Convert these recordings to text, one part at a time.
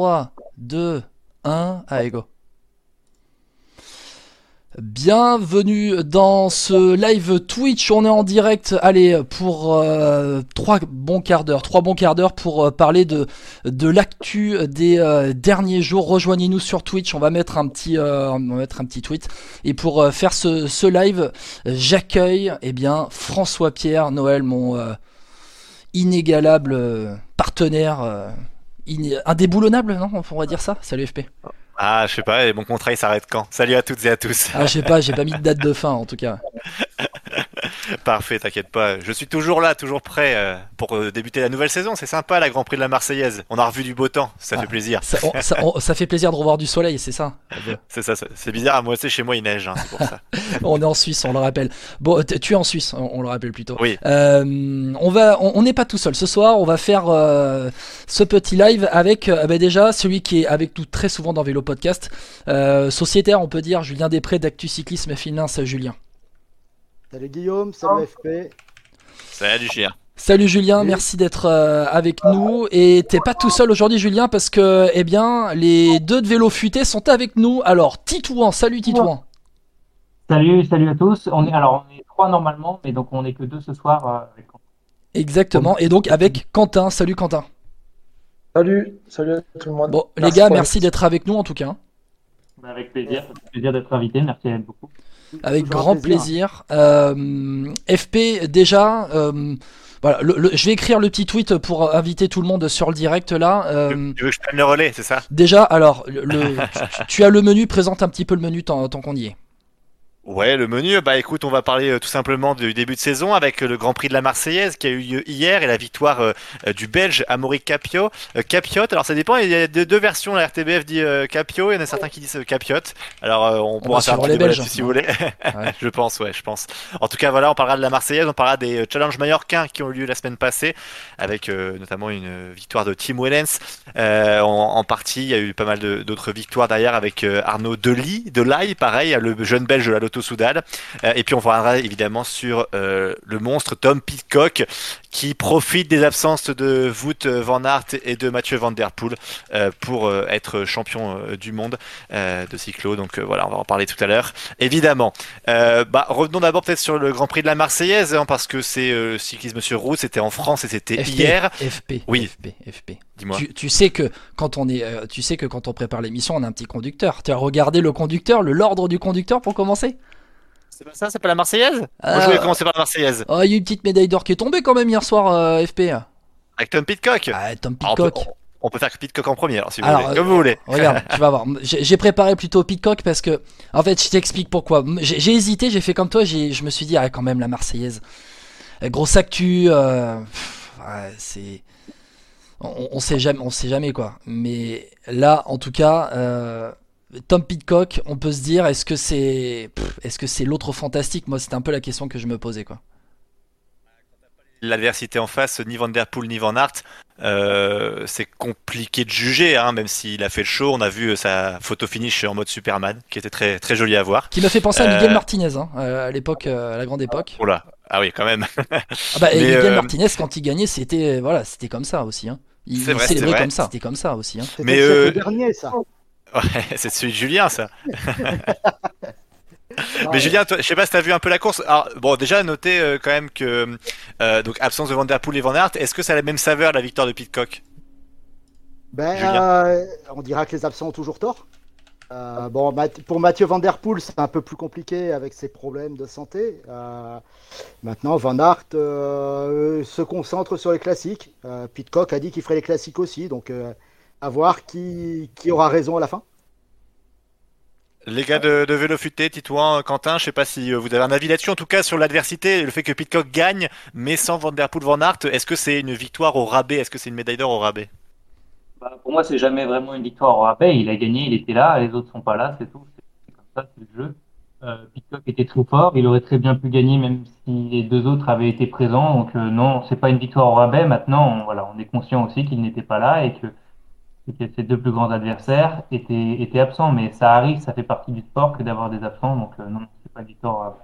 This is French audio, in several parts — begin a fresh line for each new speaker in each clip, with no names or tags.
3, 2, 1, allez go. Bienvenue dans ce live Twitch. On est en direct, allez, pour euh, trois bons quarts d'heure. Trois bons quarts d'heure pour euh, parler de, de l'actu des euh, derniers jours. Rejoignez-nous sur Twitch. On va mettre un petit, on va mettre un petit tweet. Et pour faire ce, ce live, j'accueille, eh bien, François Pierre Noël, mon inégalable partenaire, indéboulonnable, non On pourrait dire ça? Salut FP.
Ah, je sais pas, et mon contrat il s'arrête quand? Salut à toutes et à tous.
Ah, je sais pas, j'ai pas mis de date de fin en tout cas.
Parfait, t'inquiète pas. Je suis toujours là, toujours prêt euh, pour euh, débuter la nouvelle saison. C'est sympa, la Grand Prix de la Marseillaise. On a revu du beau temps, ça fait ah, plaisir.
Ça, fait plaisir de revoir du soleil, c'est ça
C'est ça, c'est bizarre. À moi, c'est chez moi, il neige, hein, c'est pour ça.
on est en Suisse, on le rappelle. Bon, tu es en Suisse, on, le rappelle plutôt.
Oui.
Euh, on va, on n'est pas tout seul. Ce soir, on va faire ce petit live avec bah, déjà celui qui est avec nous très souvent dans Vélo Podcast. sociétaire, on peut dire, Julien Després d'Actu Cyclisme Finance. Julien.
Salut Guillaume, salut FP.
Salut Julien.
Salut Julien, merci d'être euh, avec nous. Et t'es pas tout seul aujourd'hui Julien parce que eh bien les deux de vélo futé sont avec nous. Alors Titouan, salut Titouan.
Salut, salut à tous. On est alors on est trois normalement, mais donc on est que deux ce soir. Euh,
Exactement. Et donc avec Quentin. Salut Quentin.
Salut, salut à tout le monde.
Bon les gars, merci d'être avec nous en tout cas.
Bah, avec plaisir, plaisir d'être invité. Merci beaucoup.
Avec grand plaisir. Euh, FP, déjà, euh, voilà, je vais écrire le petit tweet pour inviter tout le monde sur le direct là.
Euh, tu veux que je prenne le relais, c'est ça?
Déjà, alors, le, tu, as le menu, présente un petit peu le menu tant qu'on y est.
Ouais, le menu, bah écoute, on va parler euh, tout simplement du début de saison avec euh, le Grand Prix de la Marseillaise qui a eu lieu hier et la victoire euh, du Belge Amaury Capio. Capiot, alors ça dépend, il y a deux, versions, la RTBF dit Capio, il y en a certains qui disent Capiot. Alors on, pourra faire un
les Belges
si vous voulez. je pense, ouais, je pense. En tout cas, voilà, on parlera de la Marseillaise, on parlera des challenges mallorquins qui ont eu lieu la semaine passée avec notamment une victoire de Tim Wellens. En, en, partie, il y a eu pas mal d'autres victoires derrière avec Arnaud Delis, Delay, pareil, le jeune Belge de la Loto Soudal. Euh, et puis on reviendra évidemment sur euh, le monstre Tom Pitcock qui profite des absences de Wout van Aert et de Mathieu van der Poel euh, pour être champion du monde de cyclo. Donc voilà, on va en parler tout à l'heure. Évidemment. bah, revenons d'abord peut-être sur le Grand Prix de la Marseillaise, hein, parce que c'est cyclisme sur route, c'était en France et c'était hier.
FP.
Oui.
FP. FP. Dis-moi. Tu, tu, sais que quand on est, tu sais que quand on prépare l'émission, on a un petit conducteur. Tu as regardé le conducteur, le l'ordre du conducteur pour commencer?
C'est pas ça, c'est pas la Marseillaise Moi je voulais euh, commencer par la Marseillaise.
Oh, il y a une petite médaille d'or qui est tombée quand même hier soir, euh, FP.
Avec Tom Pitcock
Ah, Tom Pitcock.
on, peut, faire Pitcock en premier, alors si vous voulez. Comme vous voulez.
Regarde, tu vas voir. J'ai préparé plutôt Pitcock parce que, en fait, je t'explique pourquoi. J'ai hésité, j'ai fait comme toi, je me suis dit, ah, quand même, la Marseillaise. Euh, grosse actu, c'est. On, on, sait jamais, on sait jamais quoi. Mais là, en tout cas, Tom Pitcock, on peut se dire, est-ce que c'est, est-ce que c'est l'autre fantastique? Moi, c'était un peu la question que je me posais, quoi.
L'adversité en face, ni Van Der Poel ni Van Aert, euh, c'est compliqué de juger, hein, même s'il a fait le show. On a vu sa photo finish en mode Superman, qui était très très jolie à voir.
Qui m'a fait penser à Miguel euh, Martinez, hein, euh, à l'époque, à la grande époque.
Oh là, ah oui, quand même.
ah bah, Miguel Martinez, quand il gagnait, c'était voilà, c'était comme ça aussi. Hein. Il, célébrait comme ça. C'était comme ça aussi. Hein.
Mais le dernier, ça.
Ouais, c'est celui de Julien, ça. Mais Julien, toi, je sais pas si tu as vu un peu la course. Alors, bon, déjà, noter euh, quand même que euh, donc absence de Van Der Poel et Van Aert. Est-ce que ça a la même saveur la victoire de Pitcock?
Ben, euh, on dira que les absents ont toujours tort. bon, pour Mathieu Van Der Poel, c'est un peu plus compliqué avec ses problèmes de santé. maintenant, Van Aert se concentre sur les classiques. Pitcock a dit qu'il ferait les classiques aussi, donc à voir qui, qui aura raison à la fin.
Les gars de, de Vélo Futé, Titouan, Quentin, je sais pas si euh, vous avez un avis là-dessus, en tout cas sur l'adversité, le fait que Pitcock gagne, mais sans Van Der Poel, Van Aert, est-ce que c'est une victoire au rabais? Est-ce que c'est une médaille d'or au rabais?
Bah, Pour moi, c'est jamais vraiment une victoire au rabais. Il a gagné, il était là, les autres sont pas là, c'est tout. C'est comme ça, c'est le jeu. Euh, Pitcock était trop fort, il aurait très bien pu gagner même si les deux autres avaient été présents. Donc euh, non, c'est pas une victoire au rabais. Maintenant, voilà, on est conscient aussi qu'il n'était pas là et que que ses deux plus grands adversaires étaient, étaient absents. Mais ça arrive, ça fait partie du sport que d'avoir des absents. Donc euh, non, c'est pas victoire.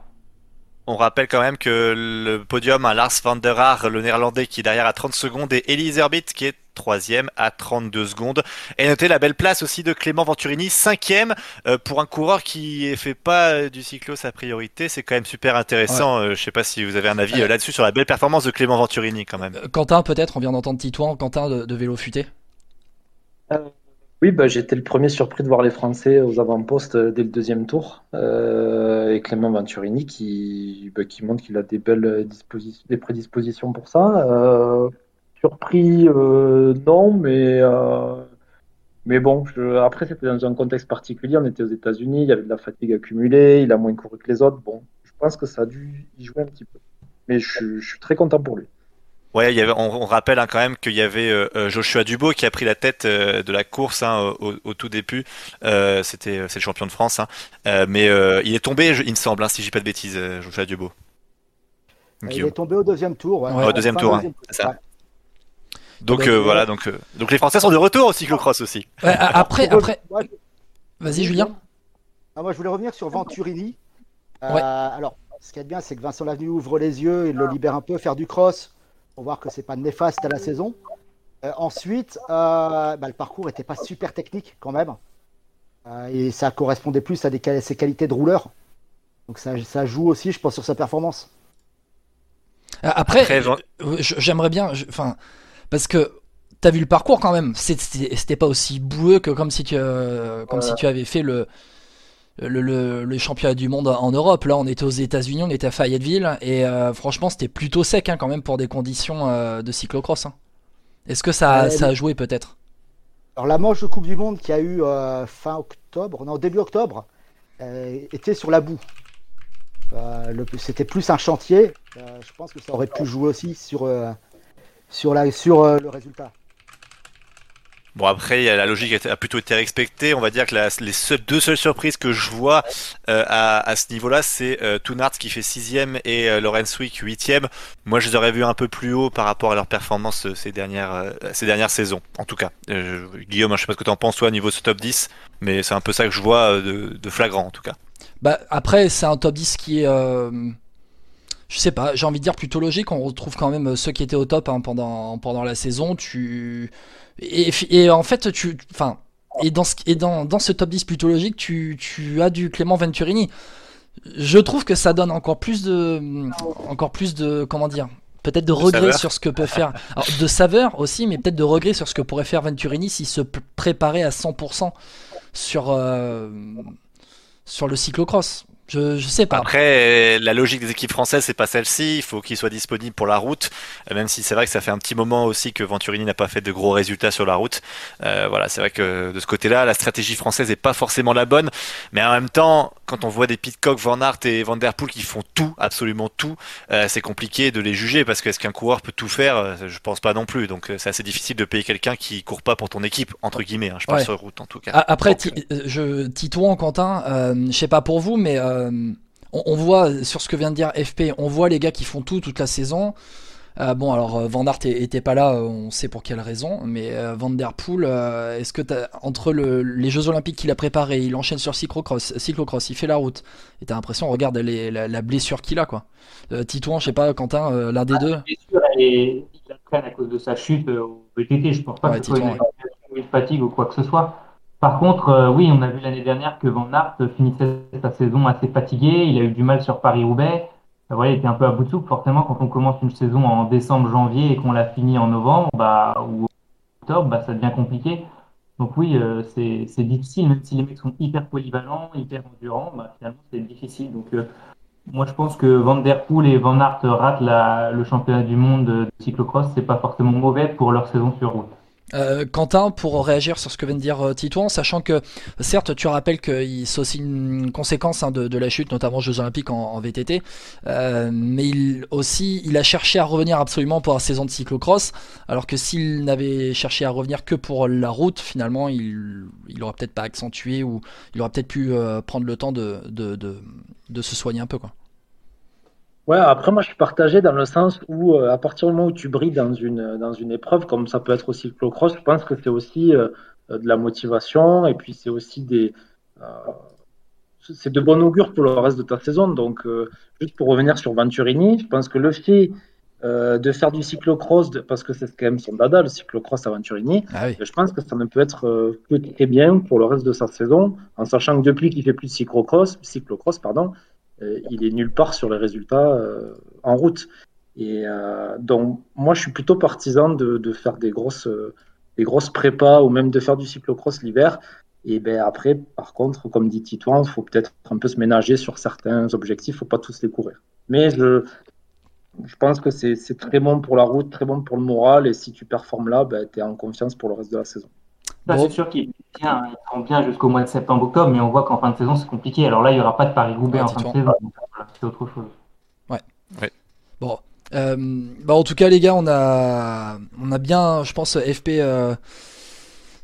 On rappelle quand même que le podium a Lars van der Haar, le néerlandais, qui est derrière à 30 secondes, et Elise Herbit, qui est troisième à 32 secondes. Et notez la belle place aussi de Clément Venturini, cinquième, euh, pour un coureur qui fait pas du cyclo sa priorité. C'est quand même super intéressant. Euh, je sais pas si vous avez un avis euh, là-dessus sur la belle performance de Clément Venturini quand même.
Quentin, peut-être, on vient d'entendre Titouan, Quentin de, vélo futé?
Oui, bah, j'étais le premier surpris de voir les Français aux avant-postes dès le deuxième tour. et Clément Venturini qui, bah, montre qu'il a des belles des prédispositions pour ça. Surpris, euh, non, mais, euh, mais bon, après, c'était dans un contexte particulier. On était aux États-Unis, il y avait de la fatigue accumulée, il a moins couru que les autres. Bon, je pense que ça a dû y jouer un petit peu. Mais je, suis très content pour lui.
Ouais, il y avait, on, rappelle hein, quand même qu'il y avait euh, Joshua Dubo qui a pris la tête de la course hein, au, tout début. C'était c'est le champion de France, hein. mais il est tombé, il me semble, si je dis pas de bêtises, Joshua Dubo.
Il est tombé au deuxième tour.
au deuxième tour, ça. Donc euh, voilà, donc, euh, donc les Français sont de retour au cyclocross aussi.
après, après. Vas-y, Julien.
Ah, moi, je voulais revenir sur Venturini. Euh, alors, ce qui est bien, c'est que Vincent Lavenu ouvre les yeux, il le libère un peu, faire du cross, pour voir que c'est pas néfaste à la saison. ensuite, bah, le parcours n'était pas super technique quand même. et ça correspondait plus à des, ses qualités de rouleur. Donc ça, ça joue aussi, je pense, sur sa performance.
Après, j'aimerais bien. Enfin, parce que t'as vu le parcours quand même. C'était pas aussi boueux que comme si tu, euh, comme si tu avais fait le, le, le, championnat du monde en Europe. Là, on était aux États-Unis, on était à Fayetteville, et euh, franchement, c'était plutôt sec hein, quand même pour des conditions euh, de cyclocross. Hein. Est-ce que ça, ça a joué peut-être?
Alors, la manche de Coupe du Monde qui a eu fin octobre, non, début octobre, était sur la boue. C'était plus un chantier. je pense que ça aurait pu jouer aussi sur sur, la, sur euh, le résultat.
Bon après la logique a plutôt été respectée. On va dire que les deux seules surprises que je vois euh, à, ce niveau-là, c'est euh, qui fait sixième et euh, Lorenz Wick huitième. Moi, je les aurais vus un peu plus haut par rapport à leur performance ces dernières ces dernières saisons. En tout cas, Guillaume, je sais pas ce que tu en penses toi au niveau de ce top 10, mais c'est un peu ça que je vois de, de flagrant en tout cas.
Bah après, c'est un top 10 qui est je sais pas, j'ai envie de dire plutôt logique. On retrouve quand même ceux qui étaient au top hein, pendant, pendant la saison. Tu et, en fait, tu, enfin, et dans ce, et dans, dans ce top 10 plutôt logique, tu, tu as du Clément Venturini. Je trouve que ça donne encore plus de, encore plus de, comment dire, peut-être de, regret sur ce que peut faire, de saveur aussi, mais peut-être de regret sur ce que pourrait faire Venturini s'il se préparait à 100% sur, euh, sur le cyclocross. Je, je sais pas.
Après, la logique des équipes françaises, c'est pas celle-ci. Il faut qu'il soit disponible pour la route. Euh, même si c'est vrai que ça fait un petit moment aussi que Venturini n'a pas fait de gros résultats sur la route. Euh, voilà, c'est vrai que de ce côté-là, la stratégie française est pas forcément la bonne. Mais en même temps, quand on voit des Pitcock, Van Aert et Van Der Poel qui font tout, absolument tout, euh, c'est compliqué de les juger parce que est-ce qu'un coureur peut tout faire? Euh, Je pense pas non plus. Donc c'est assez difficile de payer quelqu'un qui court pas pour ton équipe entre guillemets. Hein, je pense sur route en tout cas.
Après, je Titouan, Quentin, je sais pas pour vous, mais euh, on, voit sur ce que vient de dire FP, on voit les gars qui font tout toute la saison. Euh, bon, alors euh, Van Aert était pas là, on sait pour quelle raison, mais Van Der Poel, est-ce que entre les Jeux Olympiques qu'il a préparé, il enchaîne sur cyclocross, cyclocross, il fait la route, et t'as l'impression, regarde la, blessure qu'il a, quoi. Titouan, je sais pas, Quentin, l'un des ah, deux. La blessure,
il la à cause de sa chute au VTT, je pense pas que ce soit une fatigue ou quoi que ce soit. Par contre, euh, oui, on a vu l'année dernière que Van Aert finissait sa saison assez fatigué. Il a eu du mal sur Paris-Roubaix. Euh, il était un peu à bout de souffle. Forcément, quand on commence une saison en décembre, janvier et qu'on la finit en novembre bah, ou octobre, bah, ça devient compliqué. Donc oui, euh, c'est difficile, même si les mecs sont hyper polyvalents, hyper endurants, bah, finalement c'est difficile. Donc moi je pense que Van Der Poel et Van Aert ratent le championnat du monde de cyclocross, c'est pas forcément mauvais pour leur saison sur route.
Euh, Quentin, pour réagir sur ce que vient de dire euh, Titouan, sachant que certes tu rappelles que c'est aussi une conséquence hein, de, la chute, notamment aux Jeux Olympiques en, VTT, euh, mais il aussi il a cherché à revenir absolument pour la saison de cyclocross, alors que s'il n'avait cherché à revenir que pour la route, finalement il, il aurait peut-être pas accentué ou il aurait peut-être pu prendre le temps de, de, de, de se soigner un peu quoi.
Ouais, après, moi, je suis partagé dans le sens où, euh, à partir du moment où tu brilles dans une, dans une épreuve, comme ça peut être aussi le cyclocross, je pense que c'est aussi euh, euh, de la motivation et puis c'est aussi des. c'est de bon augure pour le reste de ta saison. Donc, juste pour revenir sur Venturini, je pense que le fait de faire du cyclocross, parce que c'est quand même son dada, le cyclocross à Venturini, ah je pense que ça ne peut être que très bien pour le reste de sa saison, en sachant que depuis qu'il fait plus de cyclocross, cyclocross pardon, il est nulle part sur les résultats en route. Et donc, moi, je suis plutôt partisan de, de faire des grosses, des grosses prépas ou même de faire du cyclocross l'hiver et ben après, par contre, comme dit Titouan, il faut peut-être un peu se ménager sur certains objectifs, il ne faut pas tous les courir. Mais je, je pense que c'est très bon pour la route, très bon pour le moral, et si tu performes là, ben, tu es en confiance pour le reste de la saison.
C'est sûr qu'il bien, bien jusqu'au mois de septembre-octobre, mais on voit qu'en fin de saison, c'est compliqué. Alors là, il n'y aura pas de Paris-Roubaix en fin de saison, c'est autre chose.
Ouais. ouais. Bon. Euh, bah en tout cas, les gars, on a, on a bien, je pense, FP. Euh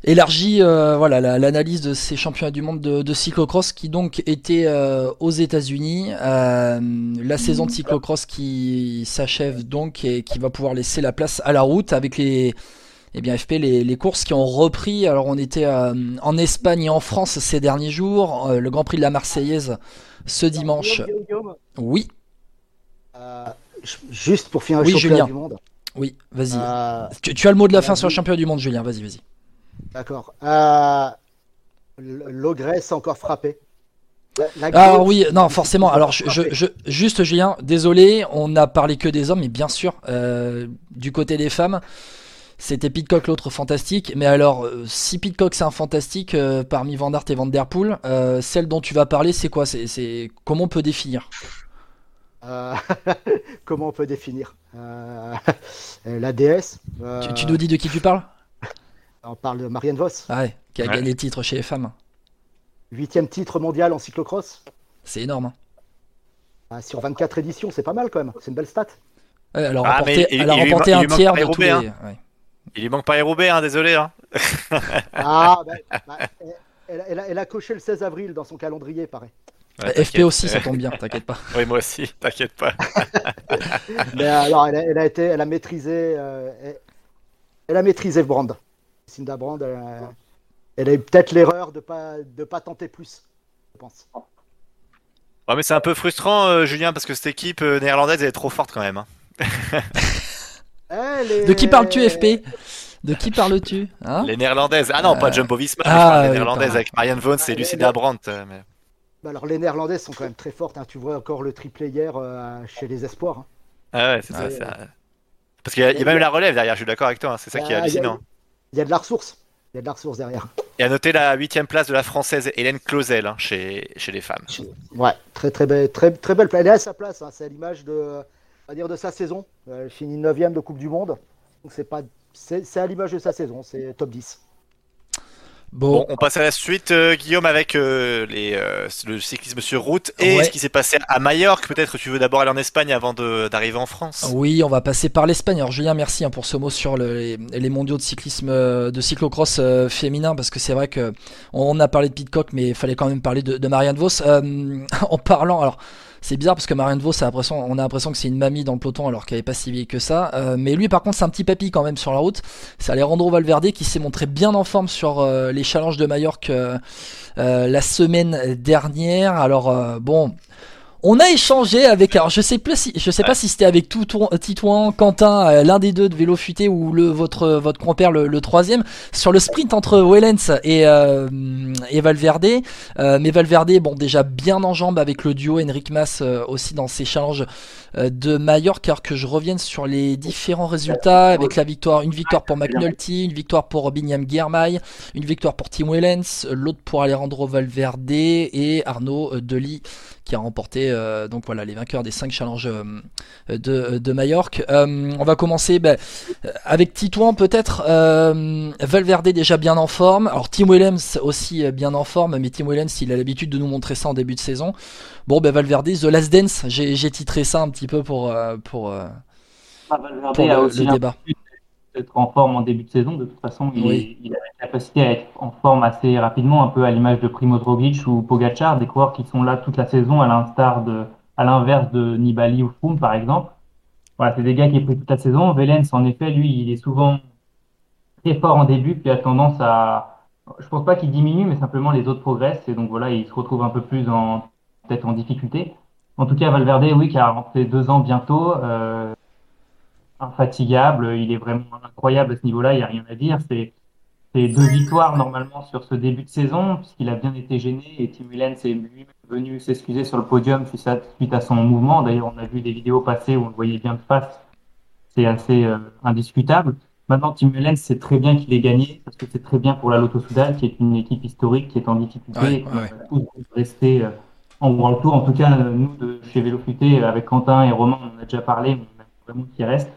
élargi euh, voilà l'analyse de ces championnats du monde de, cyclocross qui donc étaient euh, aux États-Unis. Euh, la saison de cyclocross qui s'achève donc et qui va pouvoir laisser la place à la route avec les eh bien FP les, les courses qui ont repris. Alors on était en Espagne et en France ces derniers jours. le Grand Prix de la Marseillaise ce dimanche. Oui.
juste pour finir le championnat du monde.
Oui, vas-y. Tu, tu, as le mot de la fin sur le championnat du monde, Julien. Vas-y, vas-y.
D'accord. Euh, L'ogresse encore frappé.
ah oui, non, forcément. Alors, je, juste Julien, désolé, on n'a parlé que des hommes, mais bien sûr, euh, du côté des femmes, c'était Pitcock l'autre fantastique. Mais alors, euh, si Pitcock c'est un fantastique parmi Van Aert et Van Der Poel, celle dont tu vas parler, c'est quoi? C'est comment on peut définir?
Comment on peut définir? La déesse.
Tu, tu nous dis de qui tu parles?
On parle de Marianne Voss.
Ah ouais, qui a gagné le titre chez les femmes.
Huitième titre mondial en cyclocross.
C'est énorme. Hein.
Ah, sur 24 éditions, c'est pas mal quand même. C'est une belle stat.
elle a remporté, elle a remporté un tiers de tous les... Hein.
Il lui manque pas Roubaix, hein, désolé. Hein.
ah, ben, bah, elle, a, coché le 16 avril dans son calendrier, pareil.
FP aussi, ça tombe bien, t'inquiète pas.
Oui, moi aussi, t'inquiète pas.
Mais alors, elle a, été, elle a maîtrisé, euh, elle, a maîtrisé Brand. Cinda Brand, elle, a eu peut-être l'erreur de pas de pas tenter plus, je pense.
Ouais, mais c'est un peu frustrant, euh, Julien, parce que cette équipe euh, néerlandaise elle est trop forte quand même. Hein.
De qui parles-tu, FP De qui parles-tu
hein? Les néerlandaises. Ah non, pas euh, Jumbo Visma, ah, les néerlandaises avec Marianne Vons et Lucinda Brandt.
Bah alors les néerlandaises sont quand même très fortes. Hein. Tu vois encore le triplé hier chez les espoirs.
Ah ouais, c'est ça, Parce qu'il y, a même la relève derrière, je suis d'accord avec toi, c'est ça qui est hallucinant
il y a de la ressource. Il y a de la ressource derrière.
Et à noter la huitième place de la française Hélène Clausel hein, chez, chez les femmes.
Ouais, très très belle, très, très belle place. Elle est à sa place, hein. c'est à l'image de, dire de sa saison. Elle finit 9 de Coupe du Monde. Donc c'est pas, c'est à l'image de sa saison, c'est top 10.
Bon. on passe à la suite, euh, Guillaume, avec euh, les, euh, le cyclisme sur route et ce qui s'est passé à Majorque. Peut-être que tu veux d'abord aller en Espagne avant d'arriver en France.
Oui, on va passer par l'Espagne. Alors Julien, merci hein, pour ce mot sur les, mondiaux de cyclisme, de cyclocross féminin, parce que c'est vrai que on a parlé de Pitcock, mais il fallait quand même parler de, de Marianne Vos. en parlant, alors c'est bizarre parce que Marianne Vos, on a l'impression que c'est une mamie dans le peloton alors qu'elle est pas si vieille que ça. Euh, mais lui, par contre, c'est un petit papy quand même sur la route. C'est Alejandro Valverde qui s'est montré bien en forme sur euh, les challenges de Majorque euh, la semaine dernière. Alors bon, on a échangé avec, alors je sais plus si, je sais pas si c'était avec Titouan, Quentin, euh, l'un des deux de Vélo Futé ou le votre votre compère le, troisième sur le sprint entre Wellens et euh, et Valverde. Euh, mais Valverde, bon déjà bien en jambes avec le duo Enric Mas aussi dans ses challenges de Mallorca. car que je revienne sur les différents résultats avec la victoire, une victoire pour McNulty, une victoire pour Binyam Guermay, une victoire pour Tim Wellens, l'autre pour Alejandro Valverde et Arnaud Delis qui a remporté euh, donc voilà les vainqueurs des 5 challenges euh, de, de Majorque. Euh, on va commencer ben, avec Titouan peut-être. Valverde déjà bien en forme. Alors Tim Williams aussi bien en forme, mais Tim Williams il a l'habitude de nous montrer ça en début de saison. Bon ben Valverde, The Last Dance, j'ai titré ça un petit peu pour pour, ah,
pour le, débat être en forme en début de saison. De toute façon, il, a la capacité à être en forme assez rapidement, un peu à l'image de Primoz Roglic ou Pogacar, des coureurs qui sont là toute la saison, à l'instar de, à l'inverse de Nibali ou Froome, par exemple. Voilà, c'est des gars qui ont pris toute la saison. Velens, en effet, lui, il est souvent très fort en début, puis a tendance à, Je pense pas qu'il diminue, mais simplement les autres progressent et donc voilà, il se retrouve un peu plus en peut-être en difficulté. En tout cas, Valverde, oui, qui a rentré deux ans bientôt, euh, infatigable, il est vraiment incroyable à ce niveau-là, il n'y a rien à dire. C'est c'est deux victoires normalement sur ce début de saison, puisqu'il a bien été gêné et Tim Whelan est lui-même venu s'excuser sur le podium suite à, son mouvement. D'ailleurs, on a vu des vidéos passer où on le voyait bien de face. C'est assez euh, indiscutable. Maintenant, Tim Whelan sait très bien qu'il est gagné, parce que c'est très bien pour la Lotto Soudal, qui est une équipe historique, qui est en difficulté, ouais, rester euh, en World Tour. En tout cas, nous, de chez Vélo avec Quentin et Romain, on en a déjà parlé, on a vraiment qui reste.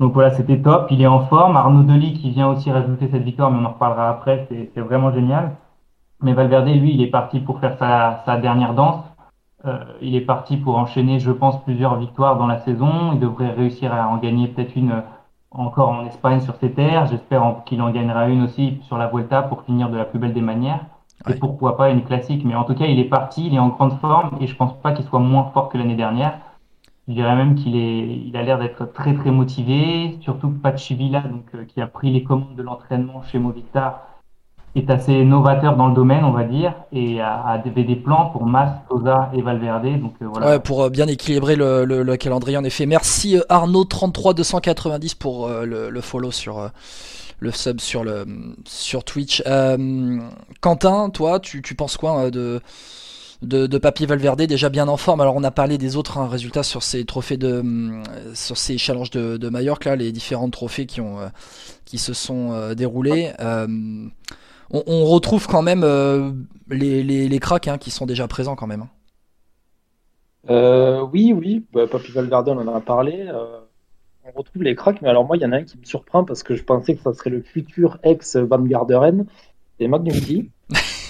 Donc voilà, c'était top. Il est en forme. Arnaud Delis qui vient aussi rajouter cette victoire, mais on en reparlera après. C'est vraiment génial. Mais Valverde, lui, il est parti pour faire sa, sa dernière danse. Euh, il est parti pour enchaîner, je pense, plusieurs victoires dans la saison. Il devrait réussir à en gagner peut-être une encore en Espagne sur ses terres. J'espère qu'il en gagnera une aussi sur la Vuelta pour finir de la plus belle des manières. Et pourquoi pas une classique. Mais en tout cas, il est parti, il est en grande forme et je pense pas qu'il soit moins fort que l'année dernière. Je dirais même qu'il est, il a l'air d'être très très motivé, surtout Pachivila, donc euh, qui a pris les commandes de l'entraînement chez Movistar, est assez novateur dans le domaine, on va dire, et a, des, plans pour Mas, Sosa et Valverde. Donc euh, voilà.
Ouais, pour euh, bien équilibrer le, le, le, calendrier, en effet. Merci Arnaud 33 290 pour le, le, follow sur le sub sur le sur Twitch. Quentin, toi, tu, tu penses quoi de de, de Valverde déjà bien en forme. Alors on a parlé des autres hein, résultats sur ces trophées de hum, sur ces challenges de, de Mallorca, là, les différents trophées qui ont euh, qui se sont euh, déroulés. Euh, on, retrouve quand même les, les, cracks hein, qui sont déjà présents quand même.
Hein. oui, oui, bah, Valverde on en a parlé. on retrouve les cracks, mais alors moi il y en a un qui me surprend parce que je pensais que ça serait le futur ex Van Garderen, c'est Magnucci.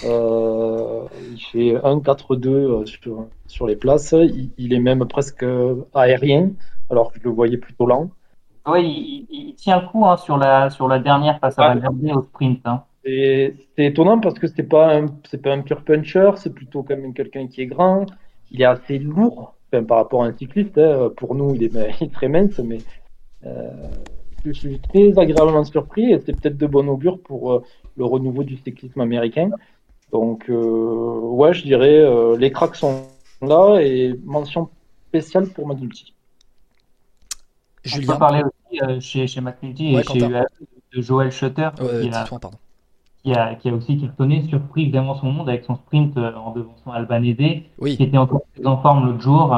Euh, il fait 1-4-2 euh, sur, sur, les places. Il, est même presque aérien, alors que je le voyais plutôt lent.
Oui, il, tient le coup hein, sur, la, sur la dernière face à Valverde au sprint. Hein.
C'est étonnant parce que c'est pas c'est pas un pure puncher, c'est plutôt quand même quelqu'un qui est grand. Il est assez lourd par rapport à un cycliste. Hein. Pour nous, il est, très mince, mais euh, je suis très agréablement surpris et c'est peut-être de bon augure pour le renouveau du cyclisme américain. Donc, euh, ouais, je dirais, euh, les cracks sont là et mention spéciale pour McNulty.
Julien. On peut parler aussi euh, chez, chez McNulty et chez UAE de Joël Shutter qui, a, qui, a, qui, a, aussi cartonné, surpris évidemment son monde avec son sprint en devançant Albanese, qui était encore plus en forme l'autre jour.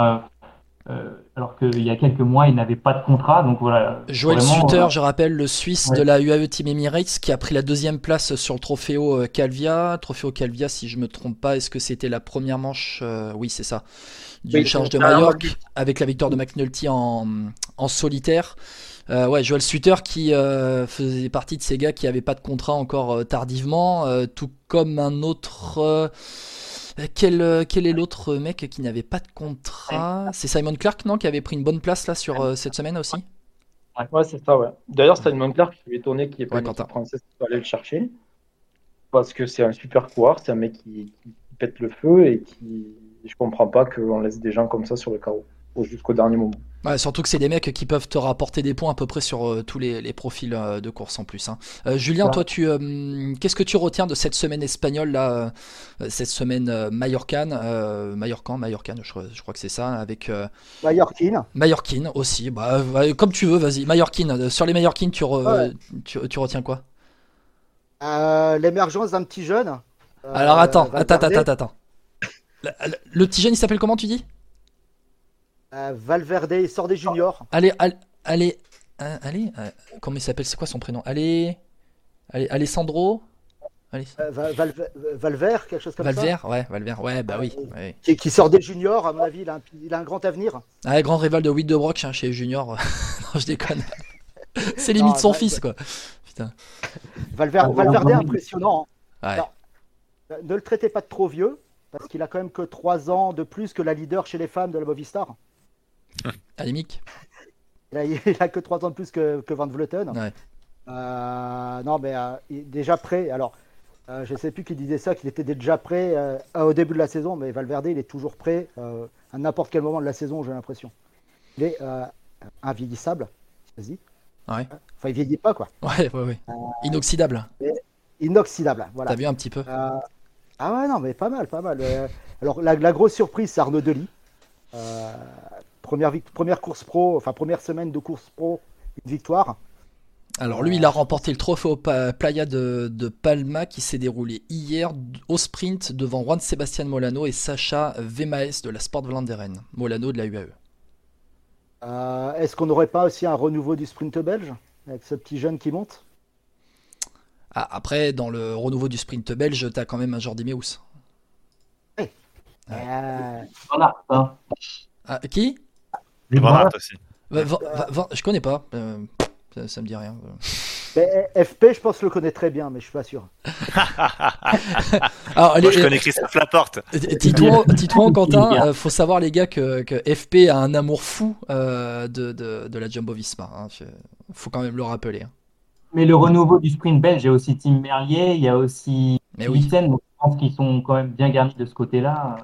Euh, alors qu'il y a quelques mois, il n'avait pas de contrat. Donc voilà.
Joël Sutter, euh, je rappelle, le Suisse de la UAE Team Emirates, qui a pris la deuxième place sur le Trofeo euh, Calvia. Trofeo Calvia, si je me trompe pas, est-ce que c'était la première manche Oui, c'est ça. Du charge de Majorque, avec la victoire de McNulty en, en solitaire. ouais, Joël Sutter qui faisait partie de ces gars qui n'avaient pas de contrat encore tardivement, tout comme un autre euh, quel, euh, quel est l'autre mec qui n'avait pas de contrat C'est Simon Clark, non Qui avait pris une bonne place là sur euh, cette semaine aussi
Ouais, c'est ça, ouais. D'ailleurs, Simon Clark, je suis étonné qu'il ait pas ouais, une française qui aller le chercher. Parce que c'est un super coureur, c'est un mec qui, qui, pète le feu et qui. Je comprends pas qu'on laisse des gens comme ça sur le carreau jusqu'au dernier moment.
Ouais, surtout que c'est des mecs qui peuvent te rapporter des points à peu près sur euh, tous les, les, profils euh, de course en plus. Hein. Euh, Julien, toi, tu qu'est-ce que tu retiens de cette semaine espagnole là, cette semaine Mallorcan, Mallorcan, Mallorcan, je, je, crois que c'est ça, avec
Mallorquine.
Mallorquine aussi. Bah, comme tu veux, vas-y. Mallorquine. Sur les Mallorquines, tu, tu, tu, retiens quoi?
L'émergence d'un petit jeune.
Alors attends, attends, attends, attends. Le, le petit jeune, il s'appelle comment tu dis?
Euh, Valverde, il sort des juniors.
Allez, allez, euh, allez, euh, comment il s'appelle C'est quoi son prénom? Allez, allez, Alessandro?
Allez. Valver, quelque chose comme
Valver,
ça.
ouais, Valver, ouais, bah oui.
Qui, sort des juniors, à mon avis, il a un, grand avenir.
Ah, grand rival de Witt de Brock hein, chez junior. non, je déconne. C'est limite son fils, quoi. Putain.
Valverde, impressionnant. Hein. ne le traitez pas de trop vieux, parce qu'il a quand même que 3 ans de plus que la leader chez les femmes de la Movistar.
Anémique.
Il a, il a que 3 ans de plus que, que Van Vleuten. Euh, non, mais euh, déjà prêt. Alors, euh, je ne sais plus qui disait ça, qu'il était déjà prêt au début de la saison, mais Valverde, il est toujours prêt à n'importe quel moment de la saison, j'ai l'impression. Il est invieillissable. Vas-y.
Ouais.
Enfin, il vieillit pas, quoi.
Ouais, ouais, ouais. Inoxydable.
inoxydable. Voilà.
T'as vu un petit peu?
Ah ouais, non, mais pas mal, pas mal. alors, la, la, grosse surprise, c'est Arnaud Delis. Première, première course pro, enfin, première semaine de course pro, une victoire.
Alors lui, il a remporté le trophée au Playa de, Palma qui s'est déroulé hier au sprint devant Juan Sebastian Molano et Sacha Vemaes de la Sport Vlaanderen. Molano de la UAE.
Euh, est-ce qu'on n'aurait pas aussi un renouveau du sprint belge avec ce petit jeune qui monte?
Ah, Après, dans le renouveau du sprint belge, tu as quand même un Jordi Meus.
Oui. Euh...
Hein.
Ah, qui?
Van aussi.
je connais pas. Euh, ça, me dit rien.
FP, je pense le connaît très bien, mais je suis pas sûr.
Alors, Moi, je connais Christophe Laporte.
Titouan, Quentin, il euh, faut savoir les gars que, que, FP a un amour fou euh, de, de, de, la Jumbo Visma. Il hein. faut quand même le rappeler. Hein.
Mais le renouveau du sprint belge, il y a aussi Tim Merlier, il y a aussi mais oui. je pense qu'ils sont quand même bien garnis de ce côté-là.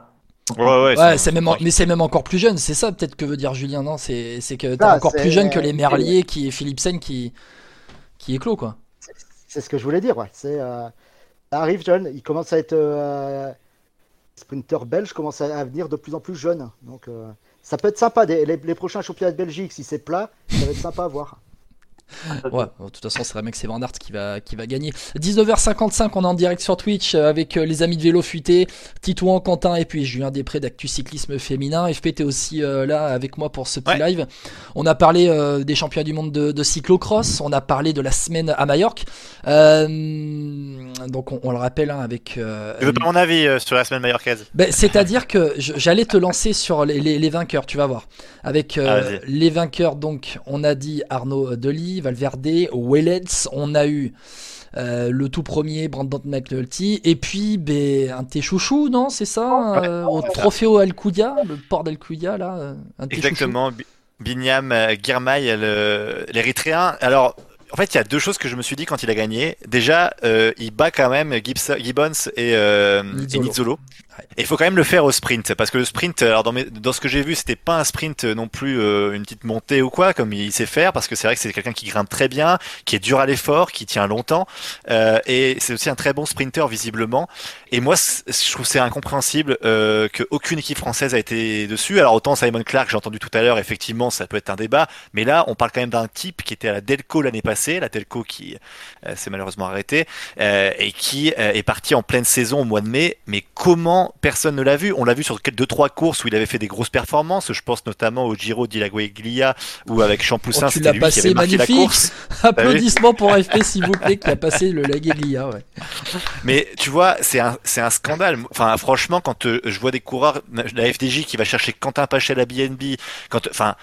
Ouais,
ouais, c'est même, mais c'est même encore plus jeune, c'est ça peut-être que veut dire Julien, non C'est que t'es encore plus jeune que les Merlier qui, et Philipsen qui, qui est clos, quoi.
C'est ce que je voulais dire, ouais. C'est, euh, ça arrive jeune, il commence à être. Euh, sprinter belge commence à venir de plus en plus jeune. Donc euh, ça peut être sympa. les, les, prochains championnats de Belgique, si c'est plat, ça va être sympa à voir.
Ouais, de toute façon, c'est vrai que c'est Van Aert qui va, qui va gagner. 19h55, on est en direct sur Twitch euh, avec euh, les amis de vélo fuité, Titouan, Quentin et puis Julien Després d'Actu Cyclisme Féminin. FP, t'es aussi euh, là avec moi pour ce petit live. On a parlé des championnats du monde de, de, cyclocross, on a parlé de la semaine à Majorque. Donc, on, le rappelle hein, avec.
tu veux pas mon avis sur la semaine majorcaise
ben, C'est-à-dire que j'allais te lancer sur les, les, les, vainqueurs, tu vas voir. Avec ah, les vainqueurs, donc, on a dit Arnaud Delis. Valverde, Wellets, on a eu euh, le tout premier Brandon McNulty, et puis ben, un thé chouchou, non C'est ça euh, Au Trofeo Alcudia, le port d'Alcudia, là euh, un
Exactement, Binyam Girmay, l'érythréen. Alors, en fait, il y a deux choses que je me suis dit quand il a gagné. Déjà, il bat quand même Gibbons et, et Nizzolo. Il faut quand même le faire au sprint parce que le sprint, alors dans, ce que j'ai vu, c'était pas un sprint non plus euh, une petite montée ou quoi comme il sait faire parce que c'est vrai que c'est quelqu'un qui grimpe très bien, qui est dur à l'effort, qui tient longtemps euh, et c'est aussi un très bon sprinter visiblement. Et moi, je trouve c'est incompréhensible euh, qu'aucune équipe française a été dessus. Alors autant Simon Clark, j'ai entendu tout à l'heure, effectivement, ça peut être un débat, mais là, on parle quand même d'un type qui était à la Delco l'année passée, la Delco qui euh, s'est malheureusement arrêtée et qui est parti en pleine saison au mois de mai. Mais comment personne ne l'a vu. On l'a vu sur deux trois courses où il avait fait des grosses performances. Je pense notamment au Giro di Lagueglia ou avec Champoussin,
oh, c'était lui qui avait marqué la course. Applaudissements pour FP s'il vous plaît qui a passé le Lagueglia. Ouais.
Mais tu vois, c'est un scandale. Enfin, franchement, quand euh, je vois des coureurs, la FDJ qui va chercher Quentin Pachet à la BNB, quand enfin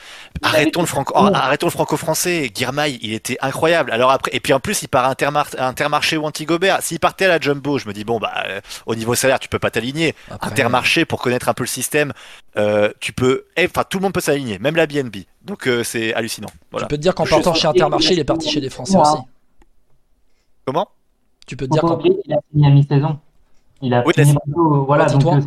arrêtons le franco arrêtons le franco-français. Girmay, il était incroyable. Alors après et puis en plus il part à Intermarché ou Antigobert. S'il partait à la Jumbo, je me dis bon bah euh, au niveau salaire tu peux pas t'aligner Intermarché pour connaître un peu le système, euh, tu peux, eh, enfin tout le monde peut s'aligner, même la BNB. Donc euh, c'est hallucinant.
Tu peux te dire qu'en partant chez Intermarché, il est parti chez les Français aussi.
Comment?
Tu peux te dire qu'en
il a fini à mi-saison. Il a fini plutôt, voilà, donc euh,